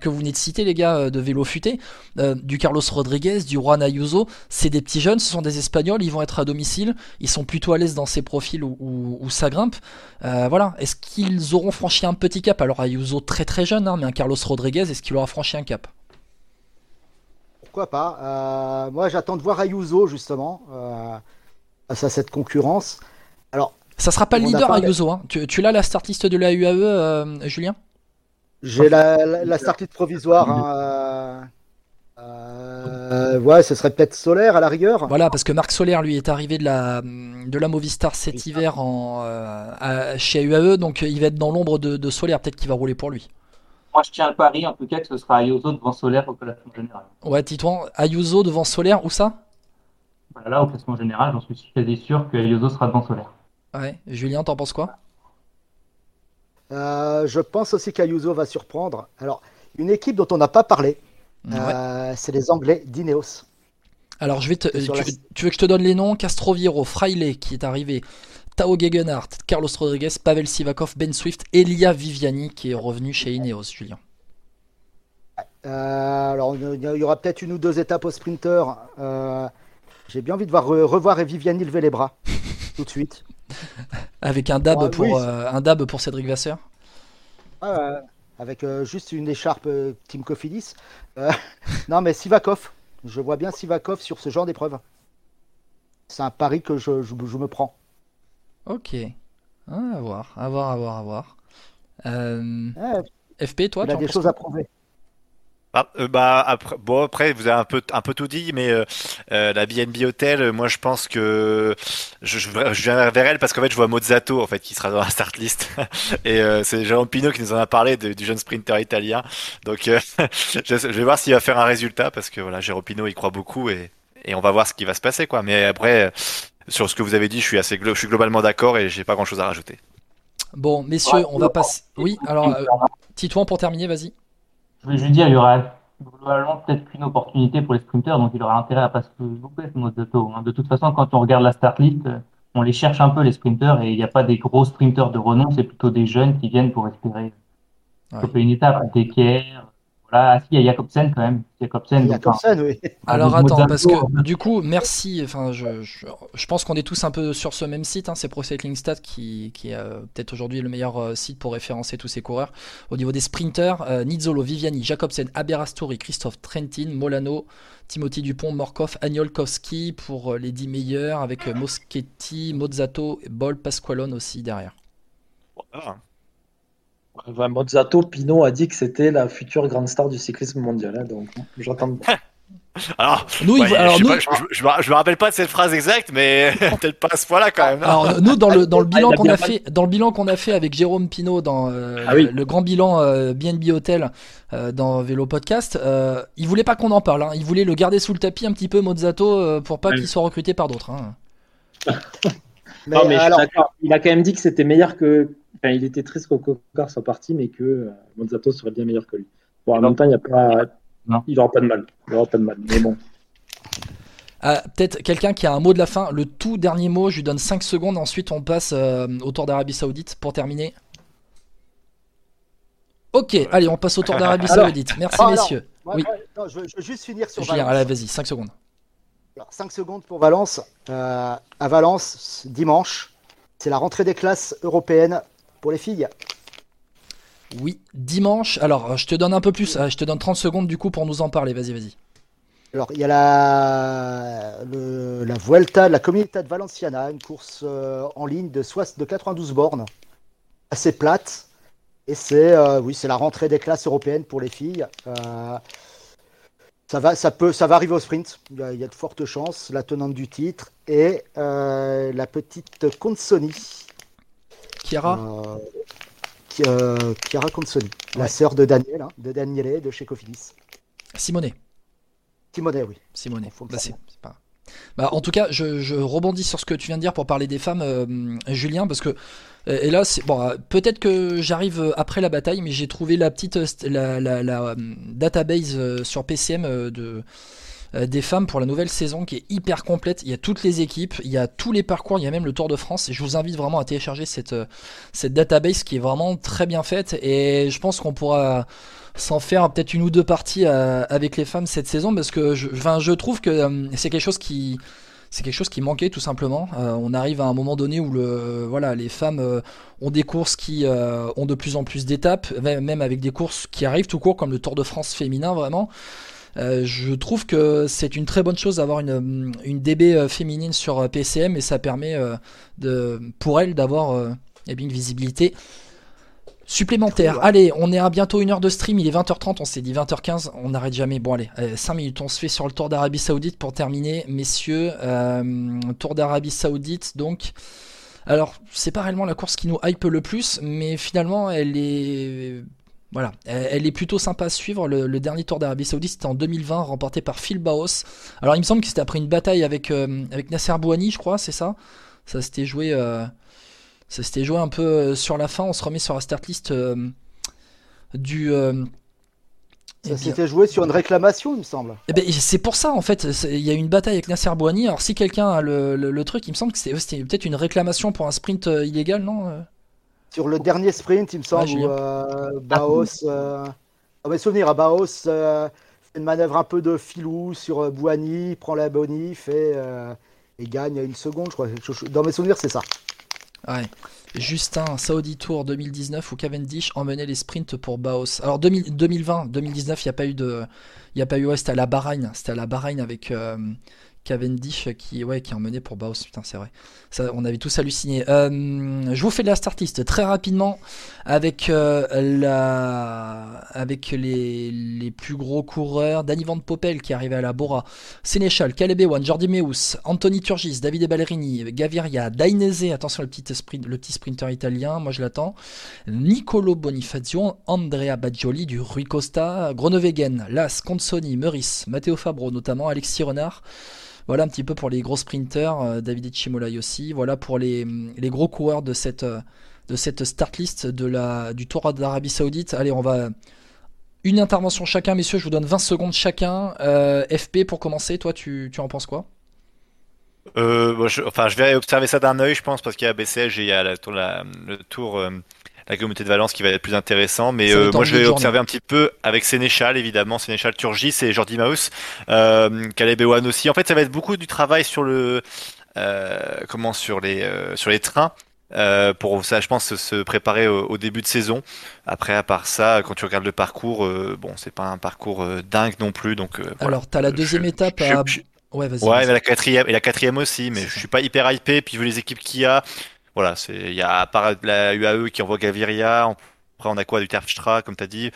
que vous venez de citer, les gars, euh, de Vélo Futé, euh, du Carlos Rodriguez, du Juan Ayuso, c'est des petits jeunes, ce sont des Espagnols, ils vont être à domicile, ils sont plutôt à l'aise dans ces profils où, ça grimpe. Euh, voilà, est-ce qu'ils auront franchi un petit cap? Alors Ayuso très très jeune, hein, mais un Carlos Rodriguez, est-ce qu'il aura franchi un cap?
Pourquoi pas? Moi j'attends de voir Ayuso justement face à cette concurrence. Alors,
ça sera pas le leader Ayuso. Hein. Tu, tu l'as la start list de la UAE, euh, Julien?
J'ai la, la, start list provisoire. Hein, euh, ouais, ce serait peut-être Solaire à la rigueur.
Voilà, parce que Marc Solaire, lui, est arrivé de la, de la Movistar cet hiver en, euh, chez UAE, donc il va être dans l'ombre de, de Solaire. Peut-être qu'il va rouler pour lui.
Moi, je tiens le pari, en tout cas, que ce sera Ayuso devant Solaire au classement général.
Ouais, Titouan, Ayuso devant Solaire, où ça?
Là, au classement général, j'en suis quasi sûr que sera devant Solaire.
Ouais. Julien, t'en penses quoi?
Euh, Je pense aussi qu'Ayuso va surprendre. Alors, une équipe dont on n'a pas parlé, euh, c'est les Anglais d'Ineos.
Alors, je vais te, tu, veux que je te donne les noms? Castroviro, Fraile qui est arrivé, Tao Gegenhardt, Carlos Rodriguez, Pavel Sivakov, Ben Swift, Elia Viviani qui est revenu chez Ineos, Julien.
Euh, alors, il y aura peut-être une ou deux étapes au sprinter. J'ai bien envie de voir, revoir Viviani lever les bras tout de suite.
Avec un dab, pour, euh, un dab pour Cédric Vasseur
Avec euh, juste une écharpe euh, Team Cofidis. non, mais Sivakov. Je vois bien Sivakov sur ce genre d'épreuve. C'est un pari que je, je, me prends.
Ok. Ah, à voir, à voir, à voir, à voir. FP, toi,
tu as des choses à prouver.
Ah, euh, bah après, bon après vous avez un peu un peu tout dit, mais euh, euh, la BNB Hotel, moi je pense que je, je, viens vers elle parce qu'en fait je vois Mozzato en fait qui sera dans la start list et c'est Jérôme Pinot qui nous en a parlé du jeune sprinter italien. Donc je, vais voir s'il va faire un résultat parce que voilà Jérôme Pinot il croit beaucoup et, et on va voir ce qui va se passer quoi. Mais après sur ce que vous avez dit, je suis assez je suis globalement d'accord et j'ai pas grand chose à rajouter.
Bon messieurs, on va passer. Oui alors Titouan pour terminer, vas-y.
Je vais juste dire, il y aura globalement peut-être qu'une opportunité pour les sprinters, donc il aura intérêt à pas se louper ce mode hein. De toute façon, quand on regarde la start list, on les cherche un peu les sprinters et il n'y a pas des gros sprinters de renom, c'est plutôt des jeunes qui viennent pour espérer ouais. une étape. Decker, voilà, il y a Jacobsen quand même. Jacobsen,
Jacobsen oui.
Alors attends, parce que du coup, merci. Enfin, je, je, pense qu'on est tous un peu sur ce même site. Hein, c'est Pro Cycling Stat qui, qui est euh, peut-être aujourd'hui le meilleur euh, site pour référencer tous ces coureurs. Au niveau des sprinters, euh, Nizzolo, Viviani, Jacobsen, Aberasturi, Christophe Trentin, Molano, Timothy Dupont, Morkov, Agnolkowski pour les 10 meilleurs, avec Moschetti, Mozzato, Bol, Pasqualone aussi derrière.
Voilà. Mozzato, Pinot a dit que c'était la future grande star du cyclisme mondial. Hein, donc j'attends.
Alors, nous, je, me, rappelle pas de cette phrase exacte, mais peut-être pas à ce point-là quand même.
Alors nous, dans le dans le bilan qu'on a fait, dans le bilan qu'on a fait avec Jérôme Pinot dans euh, ah le, grand bilan euh, BNB Hotel euh, dans Vélo Podcast, euh, il voulait pas qu'on en parle. Hein. Il voulait le garder sous le tapis un petit peu Mozzato pour pas qu'il soit recruté par d'autres. Hein.
non, mais il a quand même dit que c'était meilleur que il était triste qu'au Cocard soit parti, mais que euh, Monzato serait bien meilleur que lui. Bon, en même temps, il a pas... il n'aura pas de mal. Il aura pas de mal, mais bon.
Ah, peut-être quelqu'un qui a un mot de la fin. Le tout dernier mot, je lui donne 5 secondes. Ensuite, on passe euh, au Tour d'Arabie Saoudite pour terminer. Ok, allez, on passe au Tour d'Arabie Saoudite. Merci, messieurs. oui.
je, veux juste finir sur
Julien, allez, vas-y, 5 secondes.
5 secondes pour Valence. Euh, à Valence, dimanche, c'est la rentrée des classes européennes pour les filles.
Oui, dimanche. Alors, je te donne un peu plus. Euh, je te donne 30 secondes du coup pour nous en parler. Vas-y, vas-y.
Alors, il y a la, la Vuelta de la Comunidad Valenciana, une course euh, en ligne de, de 92 bornes, assez plate. Et c'est euh, oui, c'est la rentrée des classes européennes pour les filles. Ça va, ça peut, ça va arriver au sprint. Il y a, de fortes chances. La tenante du titre et la petite Consoni
Chiara
euh, Chiara Consoli, la sœur de Daniel, hein, de Daniele de chez Cofidis.
Simonet.
Simonet, oui.
Simonet. Bah, bah, en tout cas, je, rebondis sur ce que tu viens de dire pour parler des femmes, euh, Julien, parce que euh, et là, bon, peut-être que j'arrive après la bataille, mais j'ai trouvé la petite la, la database sur PCM de euh, des femmes pour la nouvelle saison qui est hyper complète. Il y a toutes les équipes, il y a tous les parcours, il y a même le Tour de France. Et je vous invite vraiment à télécharger cette, euh, cette database qui est vraiment très bien faite. Et je pense qu'on pourra s'en faire peut-être une ou deux parties euh, avec les femmes cette saison parce que je, je trouve que c'est quelque chose qui c'est quelque chose qui manquait tout simplement. on arrive à un moment donné où le, voilà, les femmes ont des courses qui ont de plus en plus d'étapes, même avec des courses qui arrivent tout court comme le Tour de France féminin vraiment. Euh, je trouve que c'est une très bonne chose d'avoir une, une, DB euh, féminine sur euh, PCM et ça permet de, pour elle d'avoir eh une visibilité supplémentaire. Allez, on est à bientôt une heure de stream, il est 20h30, on s'est dit 20h15, on n'arrête jamais. Bon allez, 5 minutes, on se fait sur le Tour d'Arabie Saoudite pour terminer, messieurs. tour d'Arabie Saoudite, donc. Alors, c'est pas réellement la course qui nous hype le plus, mais finalement, elle est voilà, elle, est plutôt sympa à suivre. Le, dernier tour d'Arabie Saoudite, c'était en 2020, remporté par Phil Baos. Alors, il me semble que c'était après une bataille avec, euh, avec Nasser Bouhani, je crois, c'est ça? Ça s'était joué, euh, ça s'était joué un peu euh, sur la fin. On se remet sur la start list du.
ça s'était joué sur une réclamation, il me semble.
Eh ben, c'est pour ça, en fait. Il y a eu une bataille avec Nasser Bouhani. Alors, si quelqu'un a le, le, truc, il me semble que c'était peut-être une réclamation pour un sprint illégal, non
sur le dernier sprint, il me semble, où euh, Baos, euh, on va souvenir, à Baos euh, fait une manœuvre un peu de filou sur Bouani, prend la bonif et, et, gagne une seconde, je crois. Dans mes souvenirs, c'est ça.
Ouais. Justin, Saudi Tour 2019 où Cavendish emmenait les sprints pour Baos. Alors 2020, 2019, il n'y a pas eu de, il y a pas eu, ouais, c'était à la Bahreïn, c'était à la Bahreïn avec Cavendish qui, ouais, qui a emmené pour Baos, putain, c'est vrai. Ça, on avait tous halluciné. Euh, je vous fais de la start list très rapidement avec, euh, la, avec les, les, plus gros coureurs. Danny Van Poppel qui arrivait à la Bora, Sénéchal, Caleb Ewan, Jordi Meus, Anthony Turgis, Davide Ballerini, Gaviria, Dainese, attention le petit, sprint, le petit sprinter italien, moi je l'attends, Nicolo Bonifazio, Andrea Baggioli du Rui Costa, Groenewegen, Las, Consoni, Meurice, Matteo Fabro notamment, Alexis Renard. Voilà un petit peu pour les gros sprinters, euh, David Chimolai aussi. Voilà pour les, les, gros coureurs de cette, de cette start list de du Tour d'Arabie Saoudite. Allez, on va. Une intervention chacun, messieurs, je vous donne 20 secondes chacun. Euh, FP pour commencer, toi tu, en penses quoi?
Euh, je, vais observer ça d'un œil, je pense, parce qu'il y a BCL et il y a le tour la communauté de Valence qui va être plus intéressant. Mais moi, je vais observer un petit peu avec Sénéchal, évidemment, Sénéchal Turgis et Jordi Maus, euh, Caleb Ewan aussi. En fait, ça va être beaucoup du travail sur le, comment, sur les, sur les trains. Euh, pour ça, je pense, se préparer au, début de saison. Après, à part ça, quand tu regardes le parcours, euh, bon, c'est pas un parcours euh, dingue non plus. Donc,
Alors, tu as la deuxième étape à...
Ouais, vas-y. Ouais, mais la quatrième, et la quatrième aussi, mais je suis pas hyper hypé. Puis, vu les équipes qu'il y a, voilà, c'est, il y a à part la UAE qui envoie Gaviria, après, on a quoi du Terpstra, comme tu as dit,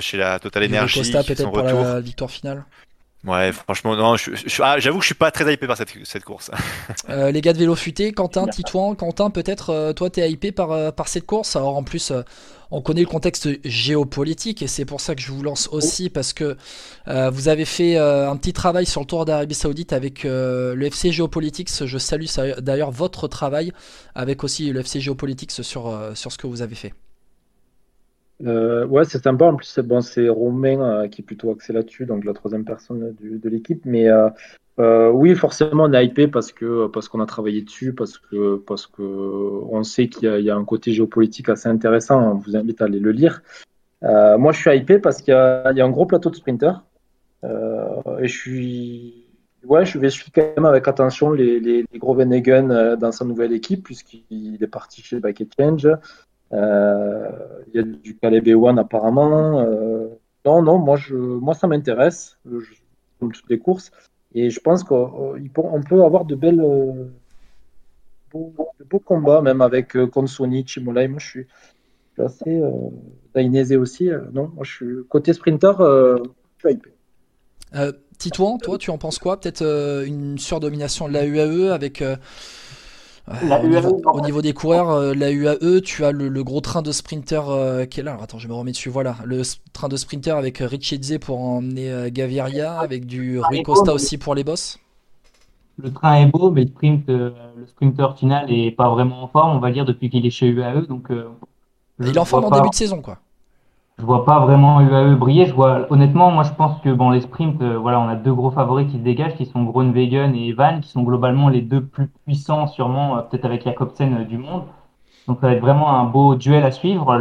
chez la Total Energy.
Costa, peut-être pour la victoire finale.
Ouais, franchement, non, ah, j'avoue que je suis pas très hypé par cette, cette course.
euh, les gars de vélo futé, Quentin, Titouan, Quentin, peut-être euh, toi t'es hypé par, euh, par cette course? Alors en plus, euh, on connaît le contexte géopolitique et c'est pour ça que je vous lance aussi parce que vous avez fait un petit travail sur le Tour d'Arabie Saoudite avec le FC Geopolitics. Je salue d'ailleurs votre travail avec aussi le FC Geopolitics sur, sur ce que vous avez fait.
Euh, ouais, c'est sympa. En plus, c'est Romain euh, qui est plutôt axé là-dessus, donc la troisième personne de l'équipe. Mais euh, oui, forcément, on est hypé parce qu'on a travaillé dessus, parce que sait qu'il y, a un côté géopolitique assez intéressant. On vous invite à aller le lire. moi, je suis hypé parce qu'il y, a un gros plateau de sprinters et je suis ouais, je vais suivre quand même avec attention les, les, les gros Venegan dans sa nouvelle équipe puisqu'il est parti chez Bike Change. Euh, il y a du Caleb One apparemment. Euh, non, non, moi, moi ça m'intéresse, comme toutes les courses. Et je pense qu'on peut avoir de belles, de beaux combats, même avec euh, Consoni, Chimolai. Moi, je suis, assez. Euh, aussi. non, moi, je suis côté sprinter, je suis.
Titouan, toi, tu en penses quoi? Peut-être une surdomination de la UAE avec au, niveau, des coureurs, euh, la UAE, tu as le, gros train de sprinter euh, qui est là. Alors, attends, je me remets dessus. Voilà, le train de sprinter avec euh, Richie pour emmener Gaviria, avec du Rui Costa aussi pour les boss.
Le train est beau, mais le sprint, le sprinter final est pas vraiment en forme, on va dire, depuis qu'il est chez UAE. Donc,
il est en forme en début de saison, quoi
je vois pas vraiment UAE briller. Je vois, honnêtement, moi, je pense que bon, les sprints, euh, voilà, on a deux gros favoris qui se dégagent, qui sont Groenwegen et Evan, qui sont globalement les deux plus puissants, sûrement, euh, peut-être avec Jacobsen euh, du monde. Donc, ça va être vraiment un beau duel à suivre.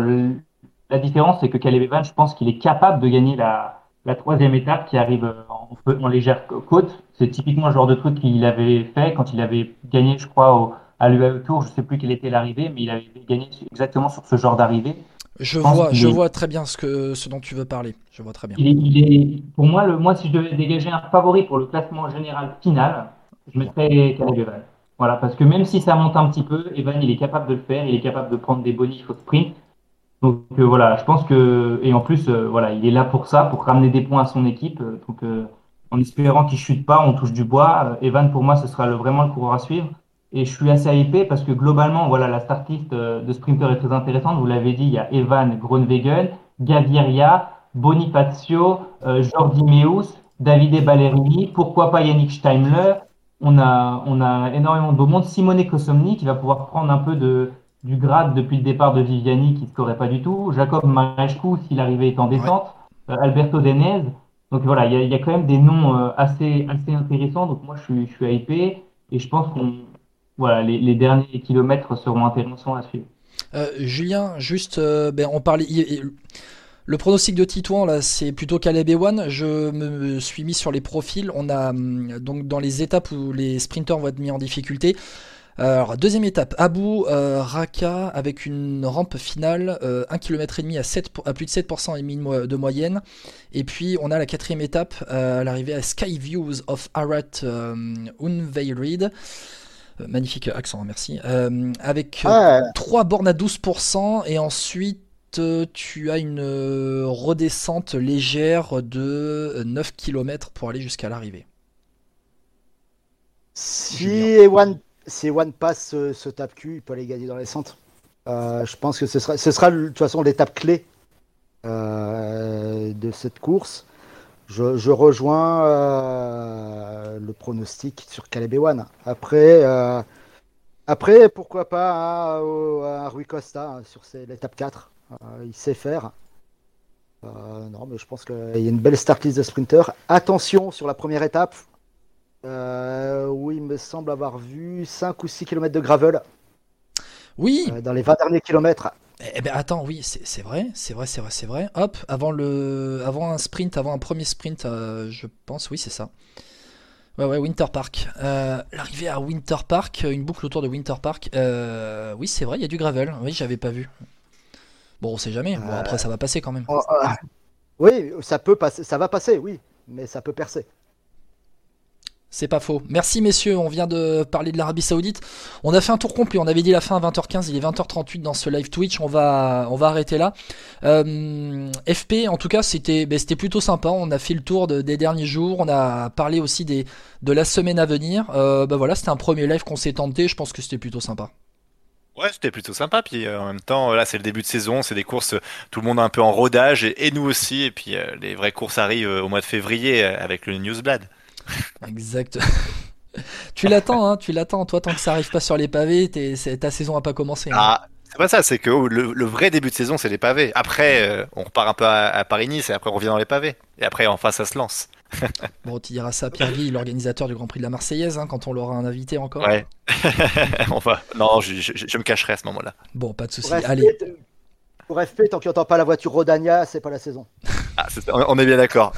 la différence, c'est que Caleb Evan, je pense qu'il est capable de gagner la, troisième étape qui arrive en, en légère côte. C'est typiquement le genre de truc qu'il avait fait quand il avait gagné, je crois, au, à l'UAE Tour. Je sais plus quelle était l'arrivée, mais il avait gagné exactement sur ce genre d'arrivée.
Je, vois, je vois très bien ce, que, ce dont tu veux parler. Je vois très bien.
Il est, pour moi, le, moi, si je devais dégager un favori pour le classement général final, je mettrais Caleb Evan. Voilà, parce que même si ça monte un petit peu, Evan, il est capable de le faire, il est capable de prendre des bonifs au sprint. Donc euh, voilà, je pense que et en plus, euh, voilà, il est là pour ça, pour ramener des points à son équipe. Euh, donc en espérant qu'il chute pas, on touche du bois. Evan, pour moi, ce sera le, vraiment le coureur à suivre. Et je suis assez hypé parce que globalement, voilà, la start list euh, de sprinter est très intéressante. Vous l'avez dit, il y a Evan Groenwegen, Gaviria, Bonifacio, euh, Jordi Meus, Davide Ballerini, pourquoi pas Yannick Steimler. On a, on a énormément de beau monde. Simone Kosomni qui va pouvoir prendre un peu de, du grade depuis le départ de Viviani qui ne scorait pas du tout. Jacob Marescu s'il arrivait est en descente. Euh, Alberto Denez. Donc voilà, il y, y a, quand même des noms assez, assez intéressants. Donc moi, je suis, je suis hypé et je pense qu'on voilà, les, derniers kilomètres seront intéressants à suivre.
Euh, Julien, juste, euh, ben, on parlait. Le pronostic de Titouan, là, c'est plutôt Caleb Ewan. Je me suis mis sur les profils. On a hum, donc dans les étapes où les sprinteurs vont être mis en difficulté. Alors, deuxième étape, Abu euh, Raka avec une rampe finale, 1 km à, 7, à plus de 7% et demi de moyenne. Et puis, on a la quatrième étape l'arrivée à Sky Views of Arat Unveiled. Euh, magnifique accent, hein, merci. Euh, avec euh, trois 3 bornes à 12% et ensuite tu as une redescente légère de 9 km pour aller jusqu'à l'arrivée.
Si One, si One passe ce, tape cul, il peut aller gagner dans les centres. je pense que ce sera, ce sera de toute façon l'étape clé de cette course. Je, rejoins euh, le pronostic sur Caleb Ewan. Après, euh, après, pourquoi pas à, Rui Costa hein, sur l'étape 4. Euh, il sait faire. non, mais je pense qu'il y a une belle start list de sprinter. Attention sur la première étape, où il me semble avoir vu 5 ou 6 km de gravel.
Oui.
dans les 20 derniers kilomètres.
Eh ben attends, oui, c'est vrai, c'est vrai, c'est vrai, c'est vrai. Hop, avant le, avant un sprint, avant un premier sprint, euh, je pense, oui, c'est ça. Ouais, ouais, Winter Park. Euh, l'arrivée à Winter Park, une boucle autour de Winter Park. Euh, oui, c'est vrai, il y a du gravel. Oui, j'avais pas vu. Bon, on sait jamais. Bon, après, ça va passer quand même.
Oh, oui, ça peut passer, ça va passer, oui, mais ça peut percer.
C'est pas faux. Merci messieurs, on vient de parler de l'Arabie Saoudite. On a fait un tour complet, on avait dit la fin à 20h15, il est 20h38 dans ce live Twitch, on va, on va arrêter là. Euh, FP, en tout cas, c'était ben, c'était plutôt sympa, on a fait le tour des derniers jours, on a parlé aussi des, de la semaine à venir. Euh, ben voilà, c'était un premier live qu'on s'est tenté, je pense que c'était plutôt sympa.
Ouais, c'était plutôt sympa. Puis euh, en même temps, là, c'est le début de saison, c'est des courses, tout le monde est un peu en rodage, et, nous aussi. Et puis les vraies courses arrivent au mois de février avec le Newsblad.
Exact. tu l'attends, hein, tu l'attends. Toi, tant que ça arrive pas sur les pavés, ta saison a pas commencé. Hein.
Ah, c'est pas ça, c'est que oh, le, vrai début de saison, c'est les pavés. Après, euh, on repart un peu à, Paris-Nice et après, on revient dans les pavés. Et après, en face, ça se lance.
bon, tu diras ça à Pierre-Guy, l'organisateur du Grand Prix de la Marseillaise, hein, quand on l'aura un invité encore.
Ouais. on va... Non, je, me cacherai à ce moment-là.
Bon, pas de souci. Allez.
Pour FP, tant qu'il entend pas la voiture Rodania, c'est pas la saison.
Ah, on est bien d'accord.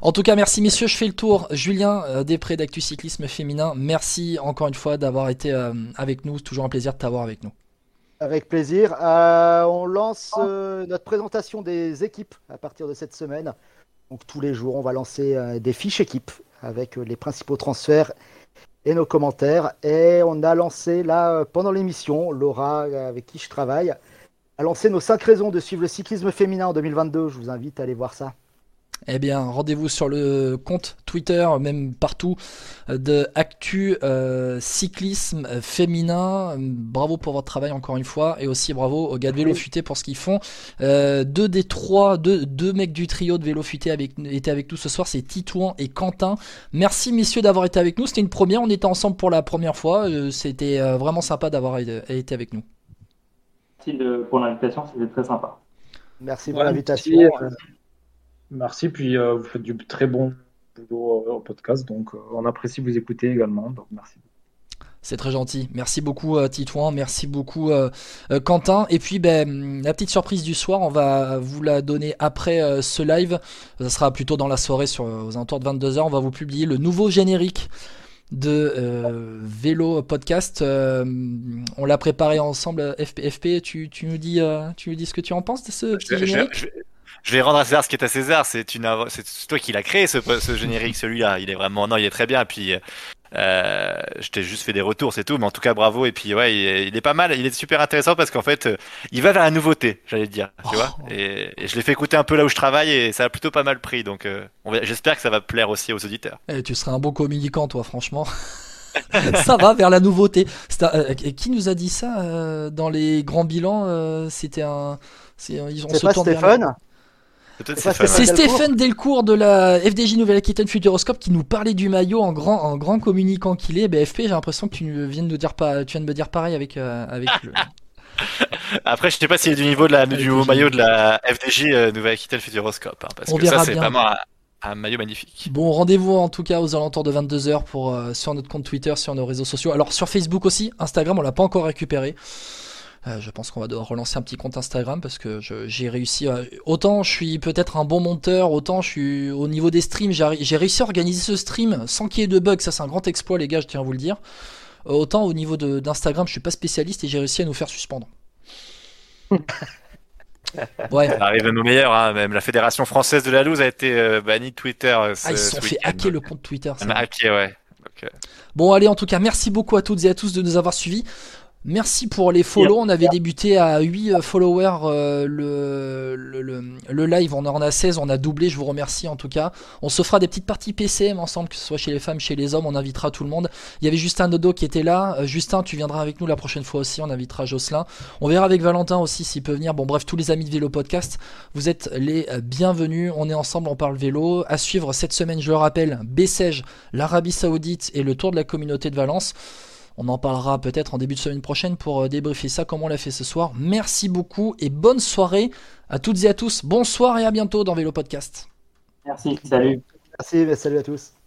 En tout cas, merci messieurs, je fais le tour. Julien euh, Després d'Actu Cyclisme Féminin, merci encore une fois d'avoir été euh, avec nous. Toujours un plaisir de t'avoir avec nous.
Avec plaisir. Euh, on lance notre présentation des équipes à partir de cette semaine. Donc tous les jours, on va lancer des fiches équipes avec les principaux transferts et nos commentaires. Et on a lancé là pendant l'émission, Laura avec qui je travaille, a lancé nos 5 raisons de suivre le cyclisme féminin en 2022. Je vous invite à aller voir ça.
Eh bien, rendez-vous sur le compte Twitter, même partout, de Actu euh, Cyclisme Féminin. Bravo pour votre travail encore une fois, et aussi bravo aux gars de Vélo Futé pour ce qu'ils font. Euh, deux des trois, deux, deux, mecs du trio de Vélo Futé avec, étaient avec nous ce soir, c'est Titouan et Quentin. Merci messieurs d'avoir été avec nous. C'était une première, on était ensemble pour la première fois. Euh, c'était vraiment sympa d'avoir été avec nous
pour l'invitation, c'était très sympa.
Merci pour l'invitation.
Merci, puis euh, vous faites du très bon boulot euh, au podcast, donc euh, on apprécie vous écouter également, donc merci.
C'est très gentil. Merci beaucoup Titouan, merci beaucoup Quentin. Et puis ben, la petite surprise du soir, on va vous la donner après ce live. Ça sera plutôt dans la soirée sur, aux alentours de 22h. On va vous publier le nouveau générique de euh, vélo podcast. Euh, on l'a préparé ensemble. FP, tu, tu, nous dis, euh, tu nous dis ce que tu en penses de ce petit générique?
Je, vais rendre à César ce qui est à César. C'est toi qui l'as créé ce, ce générique, celui-là. Il est vraiment, non, il est très bien. Puis euh, je t'ai juste fait des retours, c'est tout. Mais en tout cas, bravo. Et puis, ouais, il est, pas mal. Il est super intéressant parce qu'en fait, euh, il va vers la nouveauté, j'allais dire. Tu vois oh. et, je l'ai fait écouter un peu là où je travaille et ça a plutôt pas mal pris. Donc, euh, j'espère que ça va plaire aussi aux auditeurs.
Et eh, tu seras un bon communicant, toi, franchement. ça va vers la nouveauté. qui nous a dit ça dans les grands bilans C'était un.
Ils ont pas Stéphane?
C'est Stéphane Delcourt de la FDJ Nouvelle-Aquitaine Futuroscope qui nous parlait du maillot en grand, en grand communicant qu'il est. BFP, j'ai l'impression que tu viens de, nous dire pas, tu viens de me dire pareil avec, euh, avec le...
Après, je sais pas s'il est du niveau de la, du maillot de la FDJ euh, Nouvelle-Aquitaine Futuroscope. Hein, parce que ça, c'est vraiment un, maillot magnifique.
Bon, rendez-vous en tout cas aux alentours de 22h pour, euh, sur notre compte Twitter, sur nos réseaux sociaux. Alors, sur Facebook aussi, Instagram, on l'a pas encore récupéré. Euh, je pense qu'on va devoir relancer un petit compte Instagram parce que j'ai réussi. autant je suis peut-être un bon monteur, autant je suis au niveau des streams. J'ai réussi à organiser ce stream sans qu'il y ait de bugs. Ça, c'est un grand exploit, les gars, je tiens à vous le dire. Euh, autant au niveau d'Instagram, je suis pas spécialiste et j'ai réussi à nous faire suspendre.
ouais. Ça arrive à nos meilleurs, hein. même la Fédération française de la loose a été euh, bannie de Twitter. ah,
ils se sont fait hacker le compte Twitter.
Hacker, ouais.
Bon, allez, en tout cas, merci beaucoup à toutes et à tous de nous avoir suivis. Merci pour les follow. On avait débuté à 8 euh, followers euh, le, le, live. On en a 16. On a doublé. Je vous remercie en tout cas. On se fera des petites parties PCM ensemble, que ce soit chez les femmes, chez les hommes. On invitera tout le monde. Il y avait Justin Dodo qui était là. Euh, Justin, tu viendras avec nous la prochaine fois aussi. On invitera Jocelyn. On verra avec Valentin aussi s'il peut venir. Bon, bref, tous les amis de Vélo Podcast, vous êtes les bienvenus. On est ensemble. On parle vélo. À suivre cette semaine, je le rappelle, Bessèges, l'Arabie Saoudite et le Tour de la communauté de Valence. On en parlera peut-être en début de semaine prochaine pour euh, débriefer ça comme on l'a fait ce soir. Merci beaucoup et bonne soirée à toutes et à tous. Bonsoir et à bientôt dans Vélo Podcast.
Merci, salut.
Merci, salut à tous.